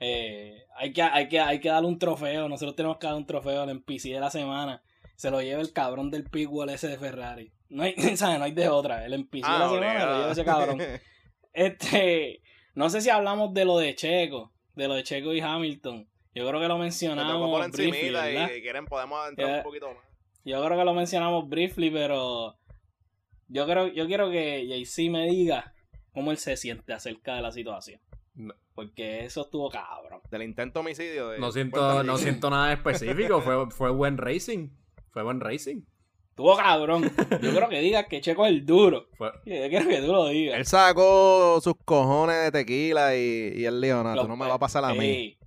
Eh, hay, que, hay, que, hay que darle un trofeo, nosotros tenemos que dar un trofeo al NPC de la semana. Se lo lleva el cabrón del Pitbull ese de Ferrari. No hay, ¿sabes? No hay de otra. El NPC de la semana lo lleva ese cabrón. Este, no sé si hablamos de lo de Checo, de lo de Checo y Hamilton. Yo creo que lo mencionamos por briefly, y quieren podemos adentrar Eh, un poquito más. Yo creo que lo mencionamos briefly, pero yo creo, yo quiero que JC me diga cómo él se siente acerca de la situación. No. Porque eso estuvo cabrón. Del intento homicidio. De... No siento, no siento nada específico. Fue, fue buen racing. Fue buen racing. Estuvo cabrón. Yo creo que digas que Checo es el duro. Fue, Yo quiero que tú lo digas. Él sacó sus cojones de tequila y, y él dijo, no, Los tú no me va a pasar a mí. Ey,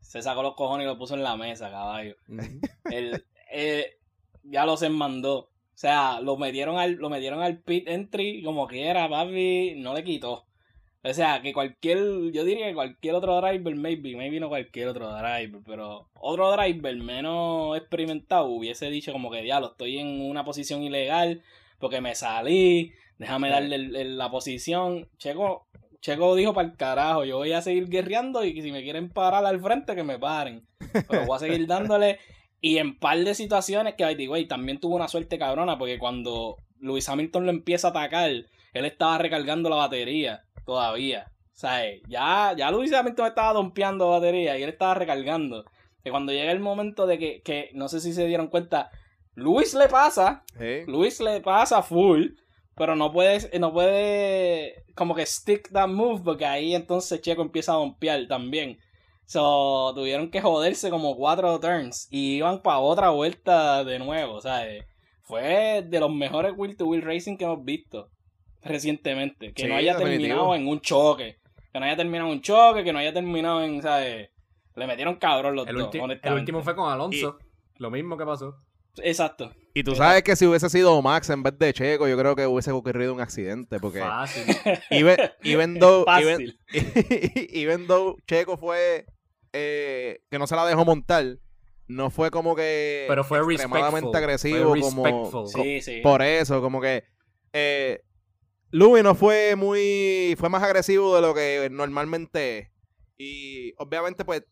Se sacó los cojones y lo puso en la mesa, caballo. Él, eh, ya los mandó. O sea, lo metieron al, lo metieron al pit entry como quiera, papi, no le quitó. O sea, que cualquier, yo diría que cualquier otro driver, maybe, maybe no cualquier otro driver, pero otro driver menos experimentado hubiese dicho como que, diablo, estoy en una posición ilegal porque me salí, déjame darle el- el- la posición. Checo, Checo dijo para el carajo, yo voy a seguir guerreando y si me quieren parar al frente, que me paren. Pero voy a seguir dándole. Y en par de situaciones que, by way, también tuvo una suerte cabrona, porque cuando Luis Hamilton lo empieza a atacar, él estaba recargando la batería todavía. O sea, ya, ya Luis Hamilton estaba dompeando batería y él estaba recargando. Que cuando llega el momento de que, que no sé si se dieron cuenta, Luis le pasa. Luis le pasa full, pero no puede, no puede como que stick that move, porque ahí entonces Checo empieza a dompear también. So, tuvieron que joderse como cuatro turns y iban para otra vuelta de nuevo, ¿sabes? Fue de los mejores Wheel to Wheel Racing que hemos visto recientemente. Que Sí, no haya definitivo. terminado en un choque. Que no haya terminado en un choque, que no haya terminado en, ¿sabes? Le metieron cabrón los El, dos, el último fue con Alonso. Lo mismo que pasó. Exacto. Y tú sabes que si hubiese sido Max en vez de Checo, yo creo que hubiese ocurrido un accidente. Porque Fácil. even, even though, even, Fácil. even though Checo fue eh, que no se la dejó montar, no fue como que Pero fue extremadamente agresivo Fue como. Sí, sí. por eso, como que eh, Louis no fue muy fue más agresivo de lo que normalmente es. Y obviamente pues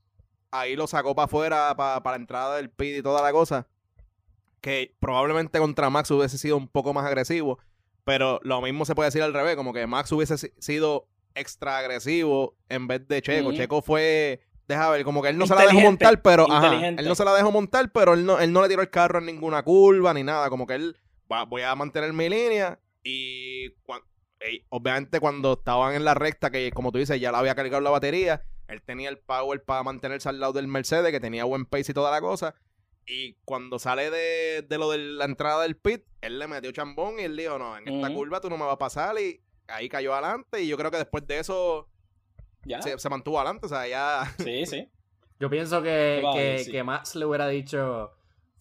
ahí lo sacó para afuera para la entrada del pit y toda la cosa. Que probablemente contra Max hubiese sido un poco más agresivo. Pero lo mismo se puede decir al revés, como que Max hubiese si- sido extra agresivo en vez de Checo. Checo fue, deja ver, como que él no se la dejó montar, pero ajá, él no se la dejó montar, pero él no, él no le tiró el carro en ninguna curva ni nada. Como que él va, voy a mantener mi línea y obviamente cuando estaban en la recta, que como tú dices, ya la había cargado la batería, él tenía el power para mantenerse al lado del Mercedes, que tenía buen pace y toda la cosa. Y cuando sale de, de lo de la entrada del pit, él le metió chambón y él dijo, no, en esta curva tú no me vas a pasar y ahí cayó adelante y yo creo que después de eso Ya. se, se mantuvo adelante, o sea, ya... Sí, sí. Yo pienso que, Vale, que, sí. que Max le hubiera dicho,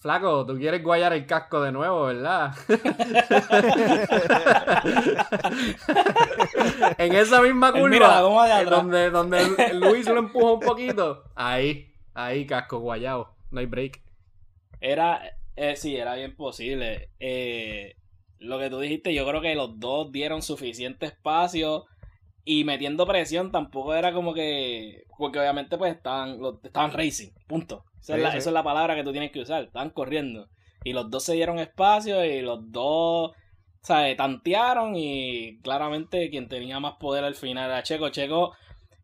Flaco, tú quieres guayar el casco de nuevo, ¿verdad? en esa misma Él mira la curva, de donde, donde Luis lo empujó un poquito, ahí, ahí, casco guayado, no hay break. Era, eh, sí, era bien posible. Eh, lo que tú dijiste, yo creo que los dos dieron suficiente espacio y metiendo presión tampoco era como que, porque obviamente pues estaban, estaban racing, punto. Esa, es la, sí. esa es la palabra que tú tienes que usar, estaban corriendo. Y los dos se dieron espacio y los dos, ¿sabes? Tantearon y claramente quien tenía más poder al final era Checo. Checo,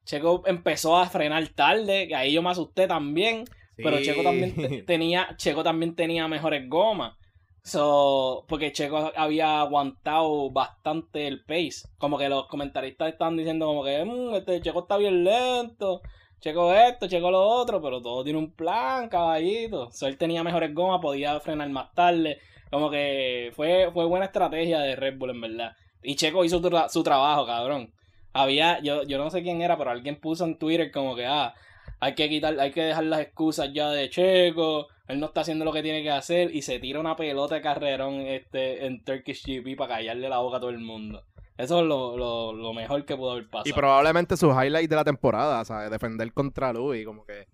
Checo empezó a frenar tarde, que ahí yo me asusté también. Pero. Checo también te- tenía, Checo también tenía mejores gomas. So, porque Checo había aguantado bastante el pace. Como que los comentaristas estaban diciendo como que "Mm, este Checo está bien lento. Checo esto, checo lo otro, pero todo tiene un plan, caballito. So, él tenía mejores gomas, podía frenar más tarde. Como que fue, fue buena estrategia de Red Bull, en verdad. Y Checo hizo su trabajo, cabrón. Había, yo, yo no sé quién era, pero alguien puso en Twitter como que, ah, hay que quitar, hay que dejar las excusas ya de Checo, él no está haciendo lo que tiene que hacer y se tira una pelota de carrerón este, en Turkish GP para callarle la boca a todo el mundo. Eso es lo, lo, lo mejor que pudo haber pasado. Y probablemente su highlight de la temporada, ¿sabes? Defender contra Luis, como que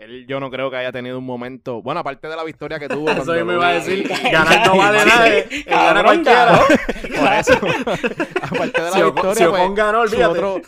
él yo no creo que haya tenido un momento. Bueno, aparte de la victoria que tuvo. eso me iba a decir. Ganar no vale nada. Gana cualquiera. Por eso. aparte de la victoria. Si Ocon pues, ganó, olvídate. Otro...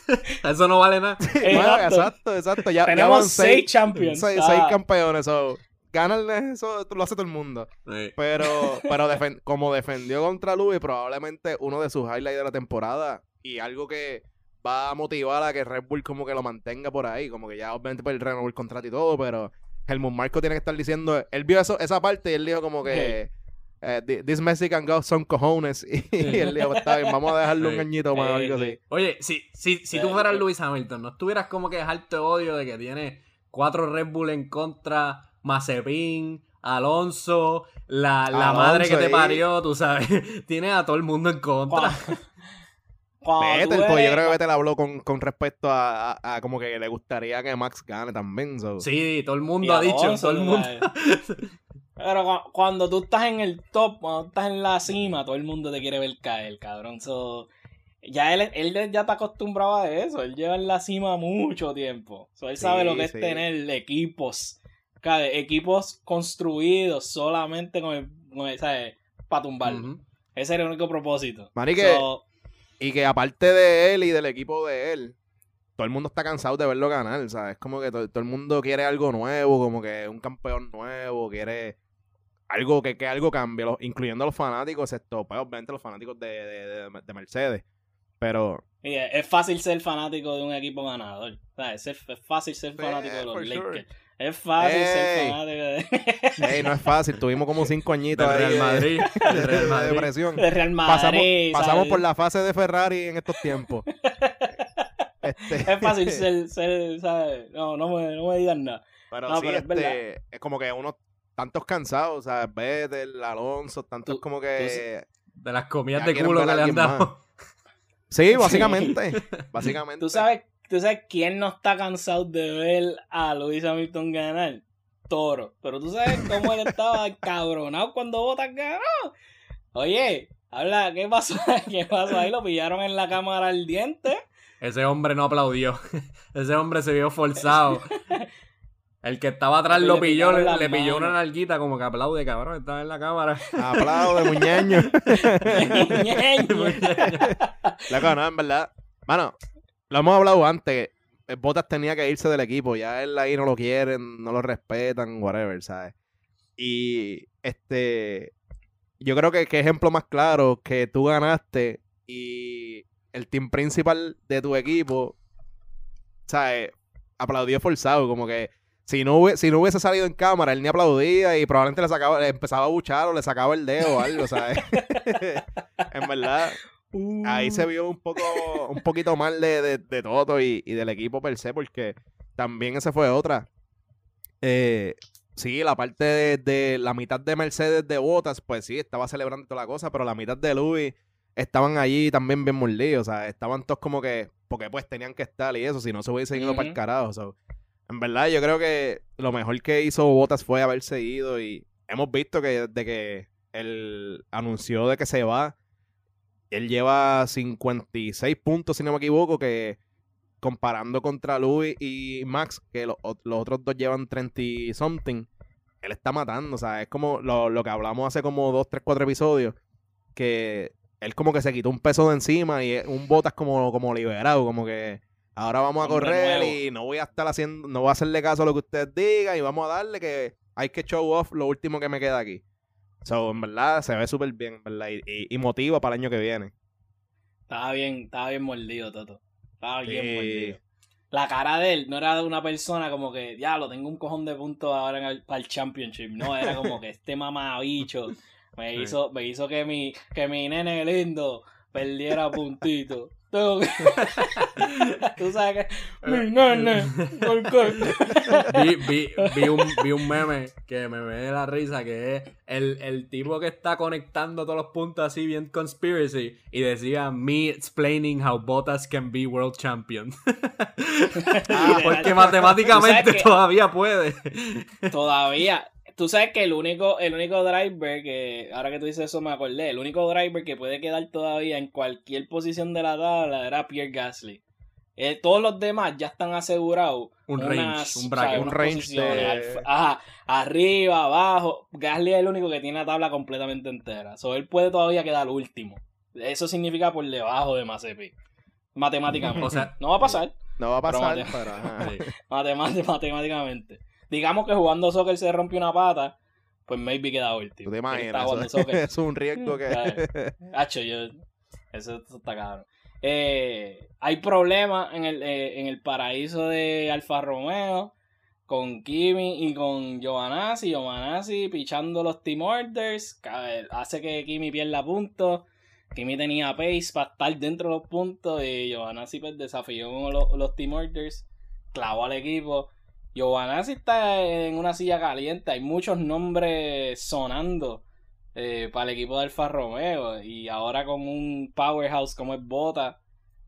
eso no vale nada. exacto, exacto. Ya, Tenemos seis, champions. Seis, seis campeones. So, ganarle eso lo hace todo el mundo. Pero, pero como defendió contra Luis, probablemente uno de sus highlights de la temporada y algo que va a motivar a que Red Bull como que lo mantenga por ahí, como que ya obviamente por el renovó el contrato y todo, pero Helmut Marco tiene que estar diciendo, él vio eso, esa parte y él dijo como que eh, this Mexican got some cojones y, él dijo, está bien, vamos a dejarlo un añito más o algo así. Oye, si, si, si tú fueras Luis Hamilton, ¿no estuvieras como que dejarte odio de que tiene cuatro Red Bull en contra, Mazepin, Alonso, la, la madre que te parió, tú sabes, tiene a todo el mundo en contra. Vettel, pues yo creo que Vettel habló con, con respecto a, a, como que le gustaría que Max gane también. Sí, todo el mundo ha dicho, todo el mundo. Pero cuando tú estás en el top, cuando estás en la cima, todo el mundo te quiere ver caer, cabrón. ya él, él ya está acostumbrado a eso. Él lleva en la cima mucho tiempo. él sabe lo que es tener equipos. Equipos construidos solamente con el, para tumbarlo. Ese era el único propósito. Marique, y que aparte de él y del equipo de él, todo el mundo está cansado de verlo ganar, ¿sabes? Como que todo, el mundo quiere algo nuevo, como que un campeón nuevo, quiere algo que, que algo cambie, incluyendo los fanáticos, esto, pues obviamente los fanáticos de, Mercedes. Pero. es fácil ser fanático de un equipo ganador. Es, es fácil ser fanático de los Lakers. Es fácil ser fanático de... Ey, no es fácil. Tuvimos como cinco añitos de Real Madrid. De, Real Madrid. De depresión. De Real Madrid. Pasamos, por la fase de Ferrari en estos tiempos. Este... Es fácil ser, ser ¿sabes? No, no me, no me digan nada. Pero sí, este, es, como que uno tantos cansados, ¿sabes? Vettel, Alonso, tantos como que... de las comidas de culo que le han dado. Sí, básicamente. básicamente. Tú sabes ¿Tú sabes quién no está cansado de ver a Luis Hamilton ganar? Toro. Pero tú sabes cómo él estaba cabronado cuando Botas ganó. Oye, habla, ¿qué pasó? ¿Qué pasó ahí? Lo pillaron en la cámara al diente. Ese hombre no aplaudió. Ese hombre se vio forzado. El que estaba atrás lo pilló, le, pilló una nalguita como que aplaude, cabrón, estaba en la cámara. Aplaude, muñeño. muñeño. La no, en verdad. Mano, lo hemos hablado antes. Eh, Botas tenía que irse del equipo. Ya él ahí no lo quieren, no lo respetan, whatever, ¿sabes? Y este. Yo creo que, qué ejemplo más claro que tú ganaste y el team principal de tu equipo, ¿sabes? Aplaudió forzado, como que si no, si no hubiese salido en cámara, él ni aplaudía y probablemente le sacaba, le empezaba a buchar o le sacaba el dedo o algo, ¿sabes? en verdad, Ahí se uh. vio un poco, un poquito mal de, de, Toto y, del equipo per se, porque también esa fue otra. Eh, sí, la parte de, la mitad de Mercedes de Botas, pues sí, estaba celebrando toda la cosa, pero la mitad de Louis estaban allí también bien mordidos, o sea, estaban todos como que, porque pues tenían que estar y eso, si no se hubiese ido para el carajo. en verdad, yo creo que lo mejor que hizo Botas fue haber seguido y hemos visto que desde que él anunció de que se va, él lleva 56 puntos, si no me equivoco, que comparando contra Louis y Max, que los otros dos llevan 30 y something, él está matando, o sea, es como lo, que hablamos hace como 2, 3, 4 episodios, que él como que se quitó un peso de encima y un botas como, como liberado, como que ahora vamos a correr y no voy a estar haciendo, no voy a hacerle caso a lo que usted diga y vamos a darle que hay que show off lo último que me queda aquí. So, en verdad, se ve súper bien, ¿verdad? Y, motiva para el año que viene. Estaba bien, estaba bien mordido, Toto. Estaba bien mordido. La cara de él no era de una persona como que, ya, lo tengo un cojón de puntos ahora en para el Championship. No, era como que este mamabicho me hizo, me hizo que mi, que mi nene lindo perdiera puntito. Tú sabes que... Mi nene, ¿por qué? vi, vi, vi, un, vi un meme que me ve la risa, que es el, el tipo que está conectando todos los puntos así bien conspiracy y decía me explaining how Bottas can be world champion. Porque matemáticamente todavía puede. Todavía. Tú sabes que el único, el único driver que, ahora que tú dices eso me acordé, el único driver que puede quedar todavía en cualquier posición de la tabla era Pierre Gasly. Eh, todos los demás ya están asegurados. Un unas, range, un o bracket. sea, Un range de- al- ajá, arriba, abajo. Gasly es el único que tiene la tabla completamente entera. So, él puede todavía quedar último. Eso significa por debajo de Mazepi. Matemáticamente. O sea- no va a pasar. No va a pasar, Pero pero, ajá. Sí. Matemáti- matemáticamente. Digamos que jugando soccer se rompe una pata, pues maybe queda último. ¿Tú te imaginas? jugando Eso, soccer. eso es un riesgo que... Hacho, yo. Eso, eso está cabrón. Eh, hay problemas en el, eh, en el paraíso de Alfa Romeo con Kimi y con Giovanazzi. Giovanazzi pichando los team orders. Hace que Kimi pierda puntos. Kimi tenía pace para estar dentro de los puntos. Y Giovanazzi pues, desafió con los, los team orders. Clavó al equipo. Giovanazzi está en una silla caliente. Hay muchos nombres sonando eh, para el equipo de Alfa Romeo. Y ahora con un powerhouse como es Bota,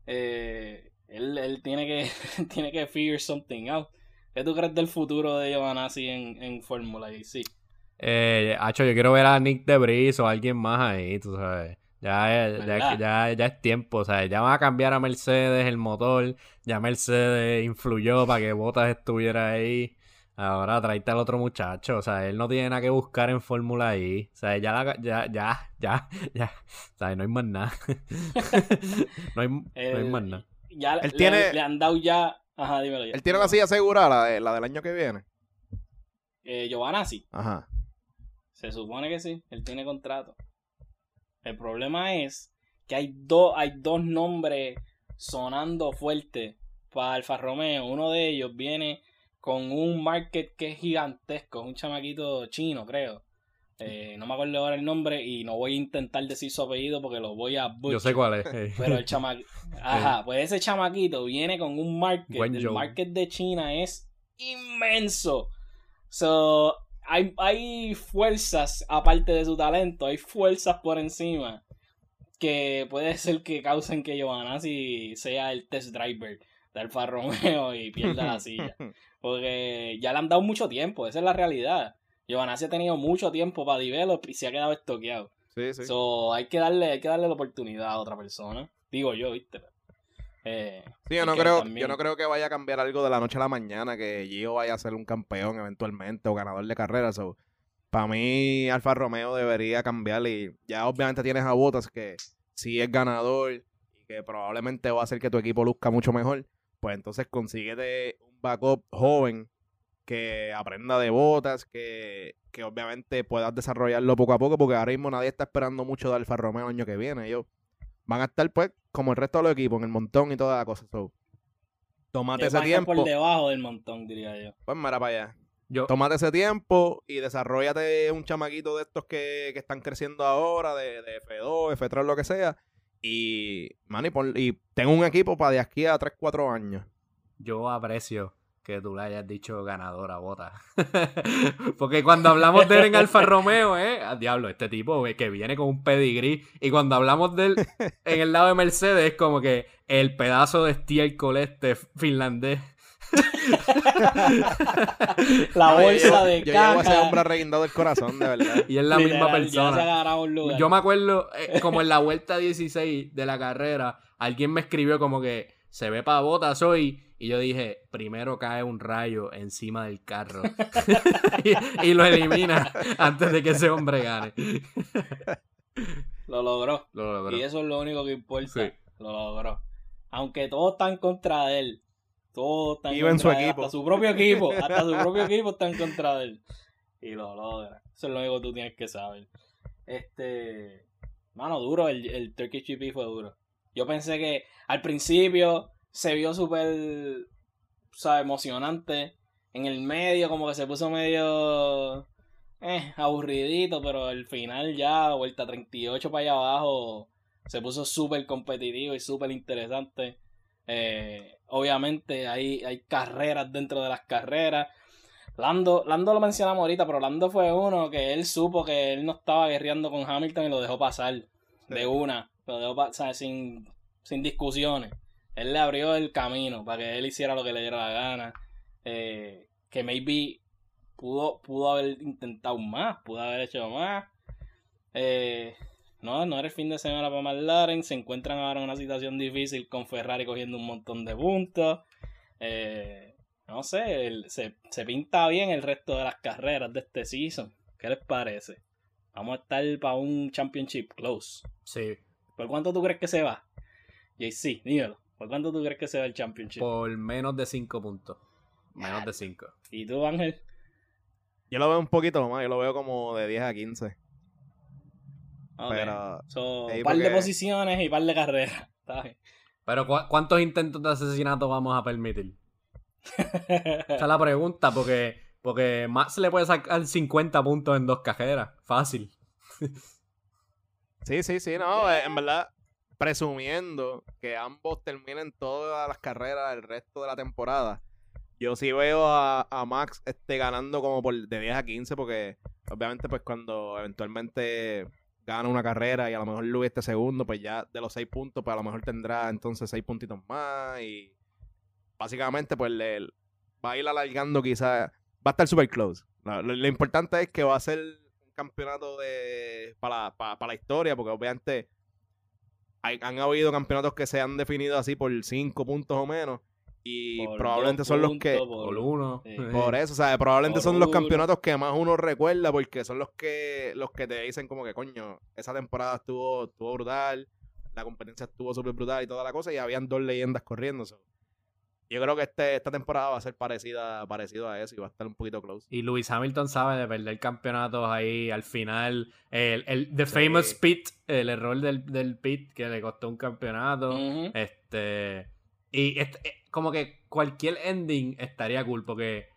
eh, él, él tiene que tiene que figure something out. ¿Qué tú crees del futuro de Giovanazzi en, en Fórmula sí. Eh, Hacho, yo quiero ver a Nick Debris o alguien más ahí, tú sabes. Ya es, ya, ya, ya es tiempo, o sea, ya van a cambiar a Mercedes el motor, ya Mercedes influyó para que Bottas estuviera ahí. Ahora tráete al otro muchacho, o sea, él no tiene nada que buscar en Fórmula I. O sea, ya, la- ya, ya, ya, ya, o sea, no hay más nada. no, hay, no hay El- más nada. Ya Él le, tiene- le han dado ya. Ajá, dímelo ya. Él tiene la silla segura, la, de- la del año que viene. Eh, Giovanazzi. Ajá. Se supone que sí, él tiene contrato. El problema es que hay, dos hay dos nombres sonando fuerte para Alfa Romeo. Uno de ellos viene con un market que es gigantesco, un chamaquito chino, creo. Eh, no me acuerdo ahora el nombre y no voy a intentar decir su apellido porque lo voy a Yo sé butcher. cuál es. eh. Pero el chamaquito. Ajá, pues ese chamaquito viene con un market. El market de China es inmenso. So, hay, hay fuerzas, aparte de su talento, hay fuerzas por encima que puede ser que causen que Giovanazzi sea el test driver de Alfa Romeo y pierda la silla. Porque ya le han dado mucho tiempo, esa es la realidad. Giovanazzi ha tenido mucho tiempo para develop y se ha quedado estoqueado. Sí, sí. So, hay que darle, hay que darle la oportunidad a otra persona. Digo yo, ¿viste? Eh, Sí, yo no, creo, también- yo no creo que vaya a cambiar algo de la noche a la mañana, que Gio vaya a ser un campeón eventualmente o ganador de carrera. So, para mí, Alfa Romeo debería cambiar y ya obviamente tienes a Bottas que sí es ganador y que probablemente va a hacer que tu equipo luzca mucho mejor. Pues entonces consíguete un backup joven que aprenda de botas, que, que obviamente puedas desarrollarlo poco a poco, porque ahora mismo nadie está esperando mucho de Alfa Romeo el año que viene. Ellos van a estar, pues, como el resto de los equipos, en el montón y toda la cosa. So, tómate ellos ese van a estar tiempo. por debajo del montón, diría yo. Pues mira para allá. Yo, Tómate ese tiempo y desarrollate un chamaquito de estos que, que están creciendo ahora, de, de F2, F3, lo que sea. Y, man, y, pon- y tengo un equipo para de aquí a 3, 4 años. yo aprecio que tú le hayas dicho ganadora, bota. Porque cuando hablamos de él en Alfa Romeo, eh, a diablo, este tipo que viene con un pedigrí. Y cuando hablamos de él en el lado de Mercedes, es como que el pedazo de estiércol este finlandés. La bolsa yo, de yo llevo a ese hombre reguindado del corazón, de verdad. Y es la misma Literal, persona. agarraba un lugar. Yo me acuerdo, eh, como en la vuelta 16 de la carrera, alguien me escribió como que se ve para botas hoy. Y yo dije, primero cae un rayo encima del carro. y, y lo elimina antes de que ese hombre gane. Lo logró. Lo logró. Y eso es lo único que importa. Sí. Lo logró. Aunque todos están contra él. Todos están Iba en contra su de él, equipo. Hasta su propio equipo. Hasta su propio equipo están contra de él. Y lo logra. Eso es lo único que tú tienes que saber. Este. Mano, duro. El, el Turkish GP fue duro. Yo pensé que al principio se vio súper. O emocionante. En el medio, como que se puso medio. Eh, aburridito, pero al final ya, vuelta 38 para allá abajo, se puso súper competitivo y súper interesante. Eh, obviamente hay, hay carreras dentro de las carreras. Lando, Lando lo mencionamos ahorita, pero Lando fue uno que él supo que él no estaba guerreando con Hamilton y lo dejó pasar de una. Lo dejó pasar sin, sin discusiones. Él le abrió el camino para que él hiciera lo que le diera la gana. Eh, que maybe pudo, pudo haber intentado más, pudo haber hecho más. Eh, no, no era el fin de semana para McLaren. Se encuentran ahora en una situación difícil con Ferrari cogiendo un montón de puntos. Eh, no sé, se, se, pinta bien el resto de las carreras de este season. ¿Qué les parece? Vamos a estar para un championship close. Sí. ¿Por cuánto tú crees que se va? JC, dímelo. ¿Por cuánto tú crees que se va el championship? Por menos de 5 puntos. Menos de 5. ¿Y tú, Ángel? Yo lo veo un poquito más, yo lo veo como de 10 a 15. Pero. un par de posiciones y par de carreras. Pero ¿cuántos intentos de asesinato vamos a permitir? Esa es la pregunta, porque, porque Max le puede sacar 50 puntos en dos carreras. Fácil. sí, sí, sí, no, eh, en verdad, presumiendo que ambos terminen todas las carreras el resto de la temporada, yo sí veo a, Max este, ganando como por de 10 a 15, porque obviamente pues cuando eventualmente gana una carrera y a lo mejor Luis este segundo, pues ya de los 6 puntos, pues a lo mejor tendrá entonces 6 puntitos más y básicamente pues le, va a ir alargando quizás, va a estar super close. Lo, importante es que va a ser campeonato de para, para, la historia, porque obviamente han habido campeonatos que se han definido así por 5 puntos o menos y probablemente son los que por uno. Por eso o sea probablemente son los campeonatos que más uno recuerda porque son los que los que te dicen como que coño esa temporada estuvo estuvo brutal la competencia estuvo súper brutal y toda la cosa y habían dos leyendas corriendo yo creo que este, esta temporada va a ser parecida parecido a eso y va a estar un poquito close. Y Lewis Hamilton sabe de perder campeonatos ahí al final. El, el the famous pit el error del, del pit que le costó un campeonato. Este y este, como que cualquier ending estaría cool, porque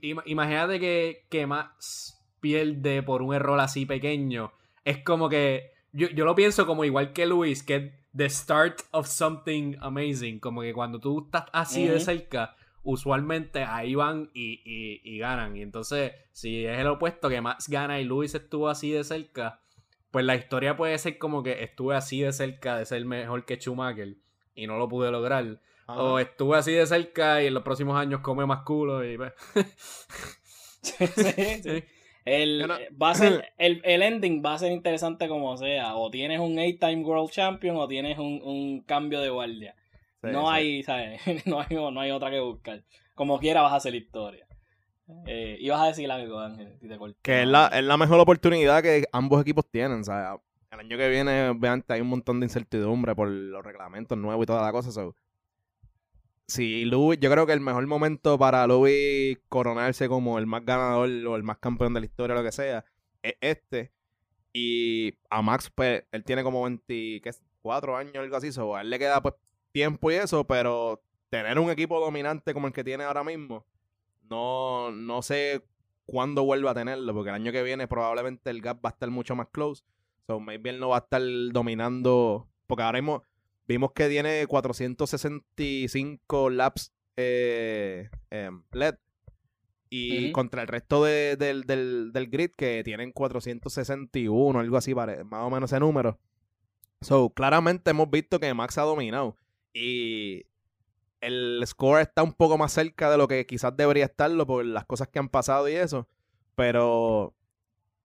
imagínate que, que Max pierde por un error así pequeño. Es como que yo, lo pienso como igual que Luis, que es the start of something amazing. Como que cuando tú estás así de cerca, usualmente ahí van y, y, ganan. Y entonces, si es el opuesto, que Max gana y Luis estuvo así de cerca, pues la historia puede ser como que estuve así de cerca de ser mejor que Schumacher y no lo pude lograr. O estuve así de cerca y en los próximos años come más culo y pues. sí, El, va a ser, el, el, ending va a ser interesante como sea. O tienes un 8-time World Champion o tienes un, un cambio de guardia. no hay, ¿sabes? No hay, no hay otra que buscar. Como quiera vas a hacer historia. Eh, ibas a decir algo, Ángel. que es la, es la mejor oportunidad que ambos equipos tienen. O el año que viene, obviamente, hay un montón de incertidumbre por los reglamentos nuevos y toda la cosa. So, Sí, Louis, yo creo que el mejor momento para Louis coronarse como el más ganador o el más campeón de la historia, lo que sea, es este. Y a Max, pues, él tiene como 24 años algo así, so, a él le queda pues tiempo y eso, pero tener un equipo dominante como el que tiene ahora mismo, no, no sé cuándo vuelva a tenerlo, porque el año que viene probablemente el gap va a estar mucho más close. So, maybe él no va a estar dominando, porque ahora mismo Vimos que tiene 465 laps eh, em, LED. Y contra el resto del, grid que tienen 461, algo así, más o menos ese número. So, claramente hemos visto que Max ha dominado. Y el score está un poco más cerca de lo que quizás debería estarlo por las cosas que han pasado y eso. Pero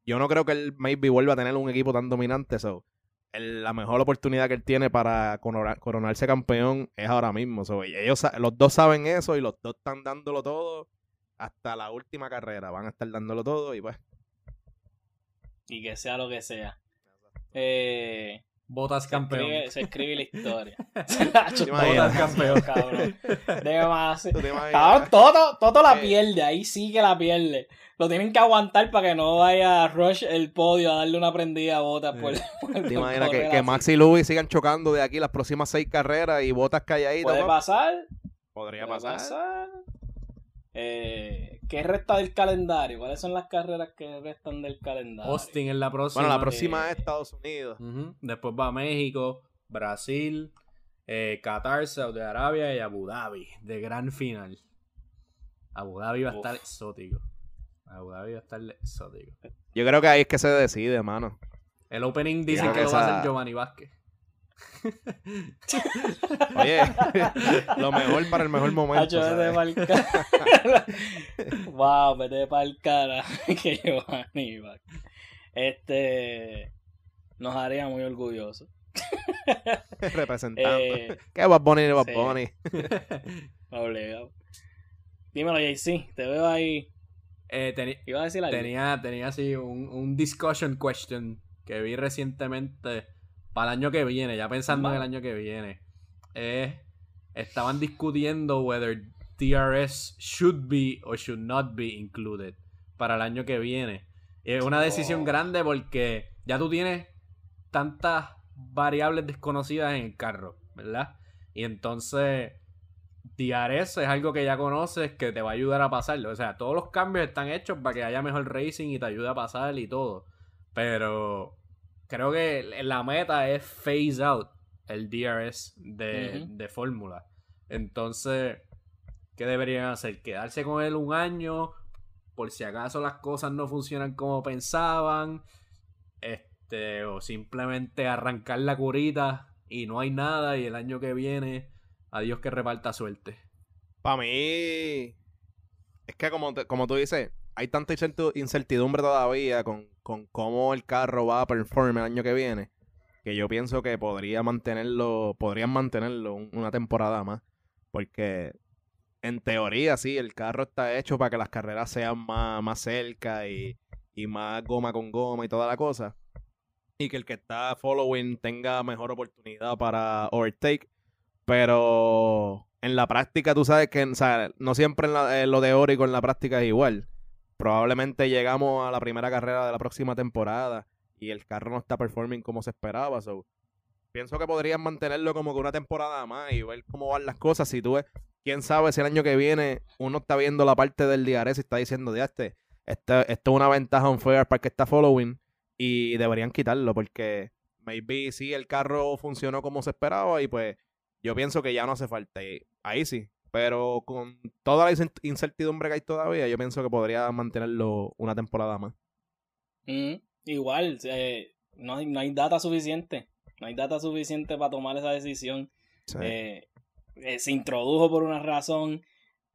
yo no creo que él maybe vuelva a tener un equipo tan dominante. So, la mejor oportunidad que él tiene para coronarse campeón es ahora mismo. ellos, los dos saben eso y los dos están dándolo todo hasta la última carrera. Van a estar dándolo todo y pues. Y que sea lo que sea. Eh, Botas campeón. se escribe la historia. Botas campeón, cabrón. más. Cabrón, todo, todo la pierde. Ahí sí que la pierde lo tienen que aguantar para que no vaya a Rush el podio a darle una prendida a Botas. Por, ¿Te imaginas que, que, Max y Louis sigan chocando de aquí las próximas seis carreras y Botas calladitas? ¿Puede pasar? Podría pasar. Eh, ¿Qué resta del calendario? ¿Cuáles son las carreras que restan del calendario? Austin en la próxima. Bueno, la próxima eh, es Estados Unidos. Después va México, Brasil, eh, Qatar, Saudi Arabia y Abu Dhabi. De gran final. Abu Dhabi va a Uf. estar exótico. Abu Dhabi va a estar exótico. Yo creo que ahí es que se decide, mano. El opening dicen que que lo va a hacer Giovanni Vázquez. Oye, lo mejor para el mejor momento. Hacho, vete cara. wow, vete pa'l cara. que Giovanni va. Este. Nos haría muy orgullosos. Representante. Eh, ¿Qué Bad Bunny Bad sí. Bunny? obligado. Dímelo, JC. Te veo ahí. Eh, Iba a decir algo. tenía, tenía así un, un discussion question que vi recientemente para el año que viene, ya pensando en el año que viene. Eh, estaban discutiendo whether DRS should be or should not be included para el año que viene. Es una decisión Oh. grande porque ya tú tienes tantas variables desconocidas en el carro, ¿verdad? Y entonces DRS es algo que ya conoces que te va a ayudar a pasarlo. O sea, todos los cambios están hechos para que haya mejor racing y te ayude a pasar y todo. Pero creo que la meta es phase out el DRS de, de fórmula. Entonces, ¿qué deberían hacer? Quedarse con él un año por si acaso las cosas no funcionan como pensaban. Este, o simplemente arrancar la curita y no hay nada y el año que viene, adiós que reparta suerte. Para mí, es que como, te- como tú dices, hay tanta incertidumbre todavía con, con cómo el carro va a perform el año que viene, que yo pienso que podría mantenerlo, podrían mantenerlo un- una temporada más, porque en teoría sí, el carro está hecho para que las carreras sean más, más cerca y, y más goma con goma y toda la cosa, y que el que está following tenga mejor oportunidad para overtake, pero en la práctica tú sabes que no siempre en la- en lo teórico en la práctica es igual. Probablemente llegamos a la primera carrera de la próxima temporada y el carro no está performing como se esperaba. So, pienso que podrían mantenerlo como que una temporada más y ver cómo van las cosas. Si tú ves, quién sabe si el año que viene uno está viendo la parte del DRS y está diciendo, ya este, esto, esto es una ventaja unfair para que está following y deberían quitarlo porque maybe sí el carro funcionó como se esperaba y pues yo pienso que ya no hace falta. Ahí sí. Pero con toda la incert- incertidumbre que hay todavía, yo pienso que podría mantenerlo una temporada más. Mm, igual, eh, no, hay, no hay data suficiente. No hay data suficiente para tomar esa decisión. Sí. Eh, eh, se introdujo por una razón.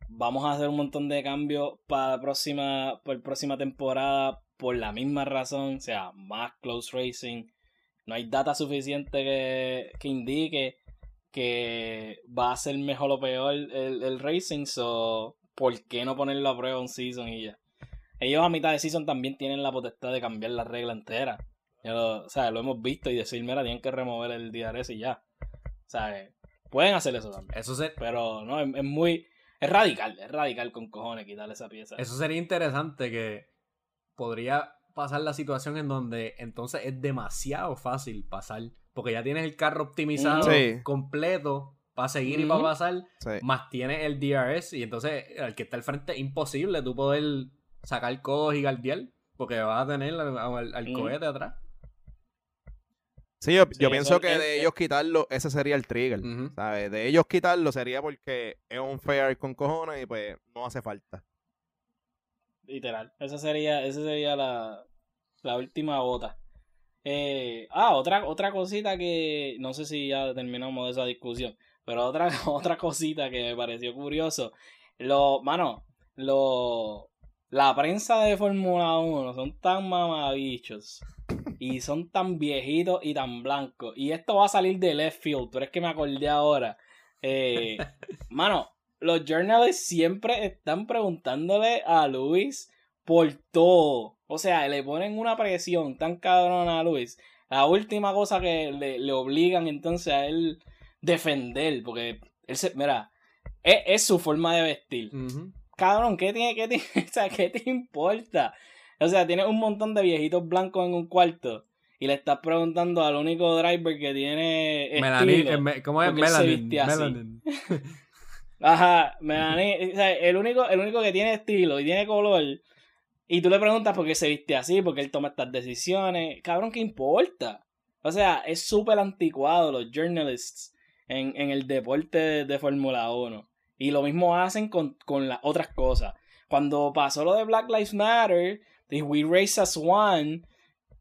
Vamos a hacer un montón de cambios para la próxima, para la próxima temporada por la misma razón. O sea, más close racing. No hay data suficiente que, que indique que va a ser mejor o peor el, el racing. So, ¿por qué no ponerlo a prueba un season y ya? Ellos a mitad de season también tienen la potestad de cambiar la regla entera. Lo- o sea, lo hemos visto y decir, mira, tienen que remover el DRS y ya. O sea, eh, pueden hacer eso también. Eso, se- Pero no, es, es muy. Es radical, es radical con cojones quitarle esa pieza. eso sería interesante que podría pasar la situación en donde entonces es demasiado fácil pasar. Porque ya tienes el carro optimizado Sí. completo para seguir y para pasar. Sí. Más tienes el DRS y entonces el que está al frente es imposible tú poder sacar codos y guardiar. Porque vas a tener al, al- al cohete atrás. Sí, yo, Sí, yo eso pienso que es- de ellos quitarlo, ese sería el trigger. ¿sabes? De ellos quitarlo sería porque es un fair con cojones y pues no hace falta. Literal. Esa sería, esa sería la, la última bota. Eh, ah, otra, otra cosita que no sé si ya terminamos de esa discusión, pero otra, otra cosita que me pareció curioso. Lo, mano, lo, la prensa de Fórmula 1 son tan mamabichos y son tan viejitos y tan blancos. Y esto va a salir de left field, pero es que me acordé ahora. Eh, mano, los journalists siempre están preguntándole a Luis por todo. O sea, le ponen una presión tan cabrona a Luis. La última cosa que le, le obligan entonces a él defender, porque él se, mira, es, es su forma de vestir. Ujú. Cabrón, ¿qué tiene, qué tiene, o sea, ¿qué te importa? O sea, tienes un montón de viejitos blancos en un cuarto y le estás preguntando al único driver que tiene Melanie- estilo. eh, ¿Cómo es? Melanin. Melanin. Ajá, Melanie, o sea, el único, el único que tiene estilo y tiene color. Y tú le preguntas por qué se viste así, por qué él toma estas decisiones. Cabrón, ¿qué importa? O sea, es súper anticuado los journalists en, en el deporte de, de Fórmula 1. Y lo mismo hacen con, con las otras cosas. Cuando pasó lo de Black Lives Matter, de We Race as One,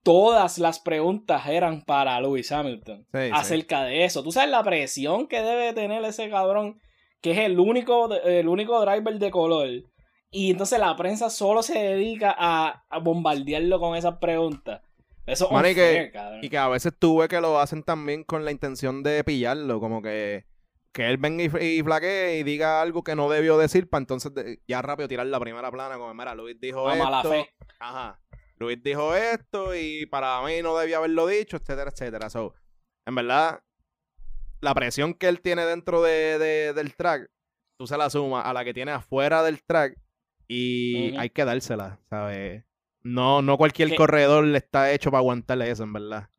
todas las preguntas eran para Lewis Hamilton Sí, sí. acerca de eso. Tú sabes la presión que debe tener ese cabrón, que es el único, el único driver de color. Y entonces la prensa solo se dedica a, a bombardearlo con esas preguntas. Eso es Mano, y que, y que a veces tú ves que lo hacen también con la intención de pillarlo, como que, que él venga y, y flaquee y diga algo que no debió decir para entonces de- ya rápido tirar la primera plana, como mira, Luis dijo A mala esto. fe. Ajá. Luis dijo esto y para mí no debía haberlo dicho, etcétera, etcétera. So, en verdad, la presión que él tiene dentro de, de- del track, tú se la sumas a la que tiene afuera del track y hay que dársela, ¿sabes? No, no cualquier corredor le está hecho para aguantarle eso, en verdad.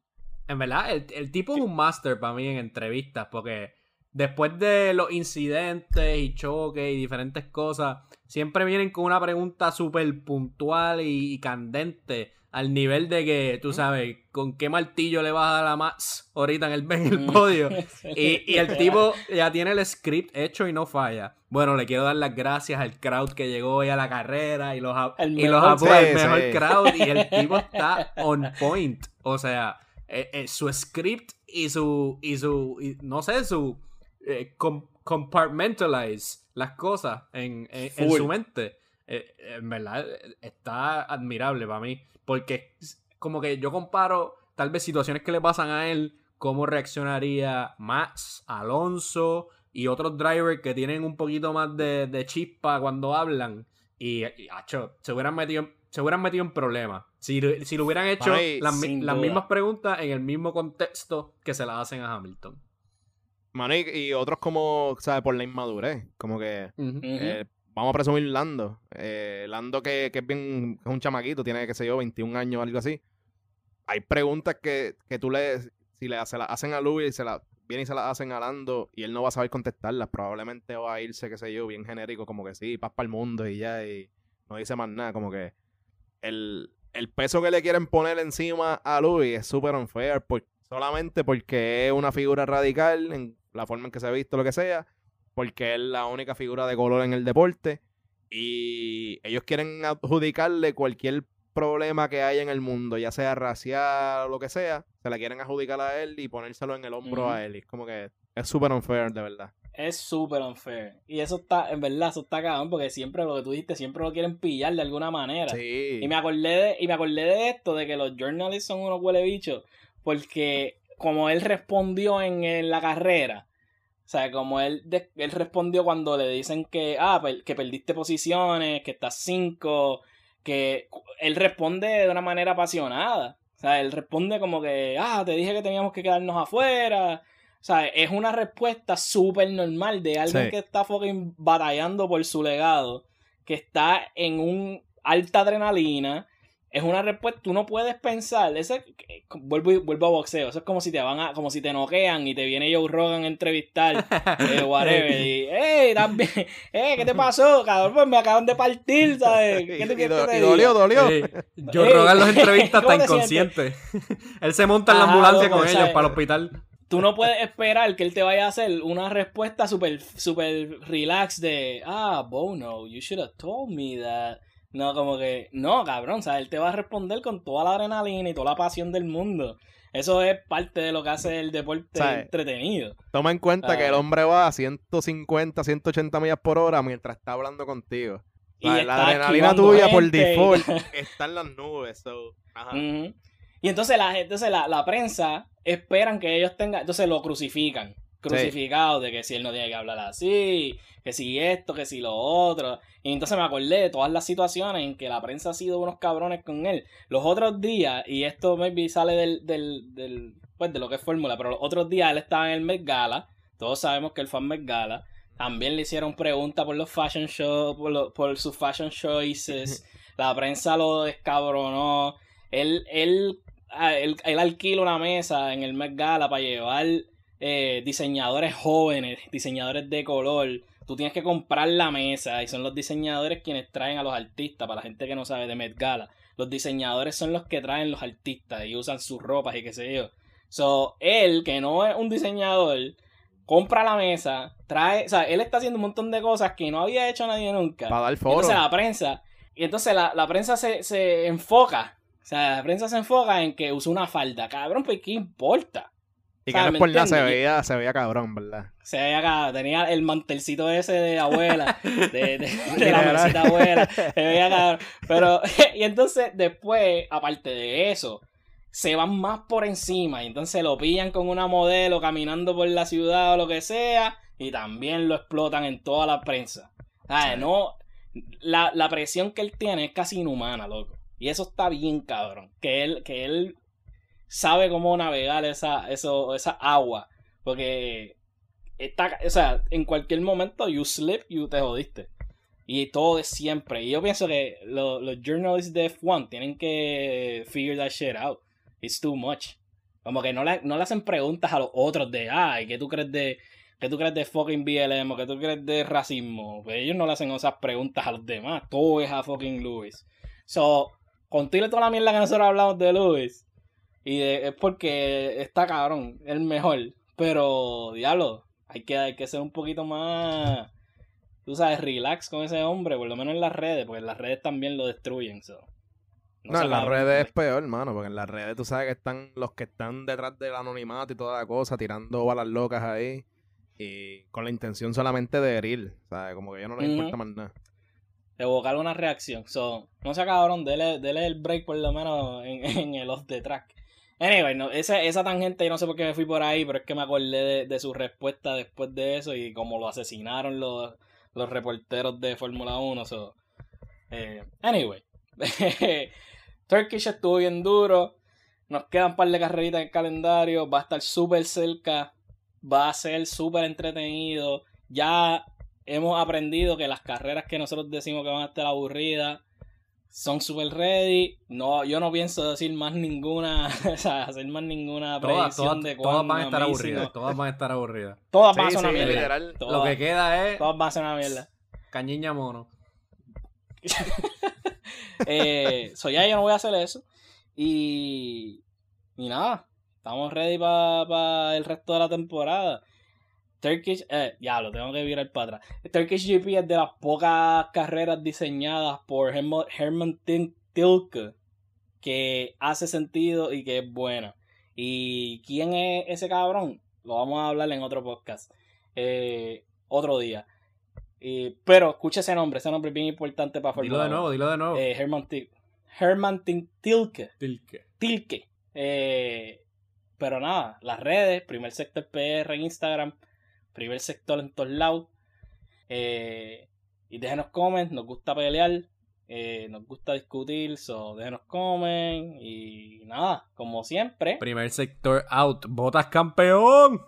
En verdad, el, el tipo es un máster para mí en entrevistas, porque después de los incidentes y choques y diferentes cosas, siempre vienen con una pregunta súper puntual y, y candente, al nivel de que, tú sabes, con qué martillo le vas a dar a Max ahorita en el, en el podio. Y, y el tipo ya tiene el script hecho y no falla. Bueno, le quiero dar las gracias al crowd que llegó hoy a la carrera y los, El y los el mejor sí. crowd. Y el tipo está on point. O sea, eh, eh, su script y su, y su, y no sé, su eh, com- compartmentalize las cosas en, en- su mente. Eh, en verdad, está admirable para mí. Porque como que yo comparo tal vez situaciones que le pasan a él, cómo reaccionaría Max, Alonso y otros drivers que tienen un poquito más de, de chispa cuando hablan. Y, y, acho, se hubieran metido, en- se hubieran metido en problemas. Si, si lo hubieran hecho Ay, las, las mismas preguntas en el mismo contexto que se las hacen a Hamilton. Mano, y, y otros como, ¿sabes? Por la inmadurez. Como que, eh, vamos a presumir Lando. Eh, Lando que, que es bien, es un chamaquito, tiene, qué sé yo, 21 años o algo así. Hay preguntas que, que tú le, si le, se las hacen a Luis y se la, vienen y se las hacen a Lando y él no va a saber contestarlas. Probablemente va a irse, qué sé yo, bien genérico, como que sí, paz para el mundo y ya, y no dice más nada. Como que el, el peso que le quieren poner encima a Luis es súper unfair, por- solamente porque es una figura radical en la forma en que se ha visto, lo que sea, porque es la única figura de color en el deporte y ellos quieren adjudicarle cualquier problema que haya en el mundo, ya sea racial o lo que sea, se la quieren adjudicar a él y ponérselo en el hombro a él. Y es como que es súper unfair, de verdad. Es súper unfair. Y eso está, en verdad, eso está cabrón, porque siempre lo que tú dijiste, siempre lo quieren pillar de alguna manera. Sí. Y me acordé de, y me acordé de esto, de que los journalists son unos huele bichos, porque como él respondió en, en la carrera, o sea, como él, él respondió cuando le dicen que, ah, que perdiste posiciones, que estás cinco, que él responde de una manera apasionada. O sea, él responde como que, ah, te dije que teníamos que quedarnos afuera. O sea, es una respuesta súper normal de alguien Sí. que está fucking batallando por su legado, que está en un alta adrenalina. Es una respuesta, tú no puedes pensar, ese, vuelvo, vuelvo a boxeo, eso es como si te van a, como si te noquean y te viene Joe Rogan a entrevistar, eh, whatever, y, hey, también, eh, ¿qué te pasó? Cabrón, pues me acaban de partir, ¿sabes? ¿Qué y, quieres do- que te y dolió, dolió. Sí. Ey, Rogan los entrevistas ¿cómo está te inconsciente. Él se monta en la Ajá, ambulancia loco, con ellos para el hospital. Tú no puedes esperar que él te vaya a hacer una respuesta súper super relax de, ah, Bono, you should have told me that. No, como que, no, cabrón, o sea, él te va a responder con toda la adrenalina y toda la pasión del mundo. Eso es parte de lo que hace el deporte entretenido. Toma en cuenta que el Ah. hombre va a 150, 180 millas por hora mientras está hablando contigo. Y La, adrenalina tuya por gente default está en las nubes. so, ajá. Ujú. Y entonces la gente, entonces la, la prensa esperan que ellos tengan, entonces lo crucifican. Crucificado de que si él no tiene que hablar así, que si esto, que si lo otro. Y entonces me acordé de todas las situaciones en que la prensa ha sido unos cabrones con él. Los otros días, y esto maybe sale del, del, del pues de lo que es fórmula, pero los otros días él estaba en el Met Gala. Todos sabemos que él fue en Met Gala. También le hicieron preguntas por los fashion shows, por, lo- por sus fashion choices. La prensa lo descabronó. Él, él, ah, él, él alquila una mesa en el Met Gala para llevar eh, diseñadores jóvenes, diseñadores de color. tú tienes que comprar la mesa y son los diseñadores quienes traen a los artistas, para la gente que no sabe de Met Gala. Los diseñadores son los que traen los artistas y usan sus ropas y qué sé yo. So, él, que no es un diseñador, compra la mesa, trae, o sea, él está haciendo un montón de cosas que no había hecho nadie nunca. Para dar foro. Entonces la prensa, y entonces la, la prensa se, se enfoca, o sea, la prensa se enfoca en que usa una falda. Cabrón, pues ¿qué importa? Y que no ¿me es por nada, se veía, se veía cabrón, ¿verdad? Se veía acá, tenía el mantelcito ese de abuela, de, de- de la mesita abuela, se veía cabrón. Pero, y entonces después, aparte de eso, se van más por encima y entonces lo pillan con una modelo caminando por la ciudad o lo que sea y también lo explotan en toda la prensa. ¿Sabes? Sí. No, la, la presión que él tiene es casi inhumana, loco. Y eso está bien, cabrón. Que él, que él sabe cómo navegar esa, eso, esa agua. Porque está, o sea, en cualquier momento you slip, you te jodiste. Y todo es siempre. Y yo pienso que lo- los journalists de F1 tienen que figure that shit out. It's too much. Como que no le, no le hacen preguntas a los otros de, ay, ¿qué tú crees de, qué tú crees de fucking BLM qué tú crees de racismo? Pues ellos no le hacen esas preguntas a los demás. Todo es a fucking Lewis. So, contigo toda la mierda que nosotros hablamos de Lewis. Y de- es porque está cabrón, el mejor. Pero, diablo, hay que, hay que ser un poquito más, tú sabes, relax con ese hombre, por lo menos en las redes, porque en las redes también lo destruyen. so. No, sea en las redes es peor, hermano, porque en las redes tú sabes que están los que están detrás del anonimato y toda la cosa, tirando balas locas ahí, y con la intención solamente de herir, ¿sabes? Como que a ellos no les importa más nada. evocar una reacción. So, no sea cabrón, dele, dele el break por lo menos en, en el off the track. Anyway, no, esa, esa tangente yo no sé por qué me fui por ahí, pero es que me acordé de, de su respuesta después de eso y como lo asesinaron los, los reporteros de Fórmula 1. So, eh, anyway, Turkish estuvo bien duro. Nos quedan un par de carreritas en el calendario. Va a estar súper cerca. Va a ser súper entretenido. Ya hemos aprendido que las carreras que nosotros decimos que van a estar aburridas son super ready. No, yo no pienso decir más ninguna, o sea, hacer más ninguna predicción todas, de todas van a estar amazing aburridas. Todas van a estar aburridas. Todas Sí, van a ser una mierda. literal. Todas, Lo que queda es todas van a ser una mierda. cañiña mono. Eh, so ya yo no voy a hacer eso. Y, y nada, estamos ready para el resto de la temporada. Turkish, eh, ya lo tengo que virar para atrás. Turkish GP es de las pocas carreras diseñadas por Hermo- Herman Tilke que hace sentido y que es buena. ¿Y quién es ese cabrón? Lo vamos a hablar en otro podcast. Eh, otro día. Y- pero escucha ese nombre, ese nombre es bien importante para Dilo Fórmula de 1. nuevo, dilo de nuevo. Eh, Herman, Til- Herman Tilke. Tilke. Tilke. Eh, pero nada, las redes, primer sector PR en Instagram, primer sector en todos lados. Eh, y déjenos comen, nos gusta pelear, eh, nos gusta discutir, so déjenos comen. Y nada, como siempre. Primer sector out. ¡Botas campeón!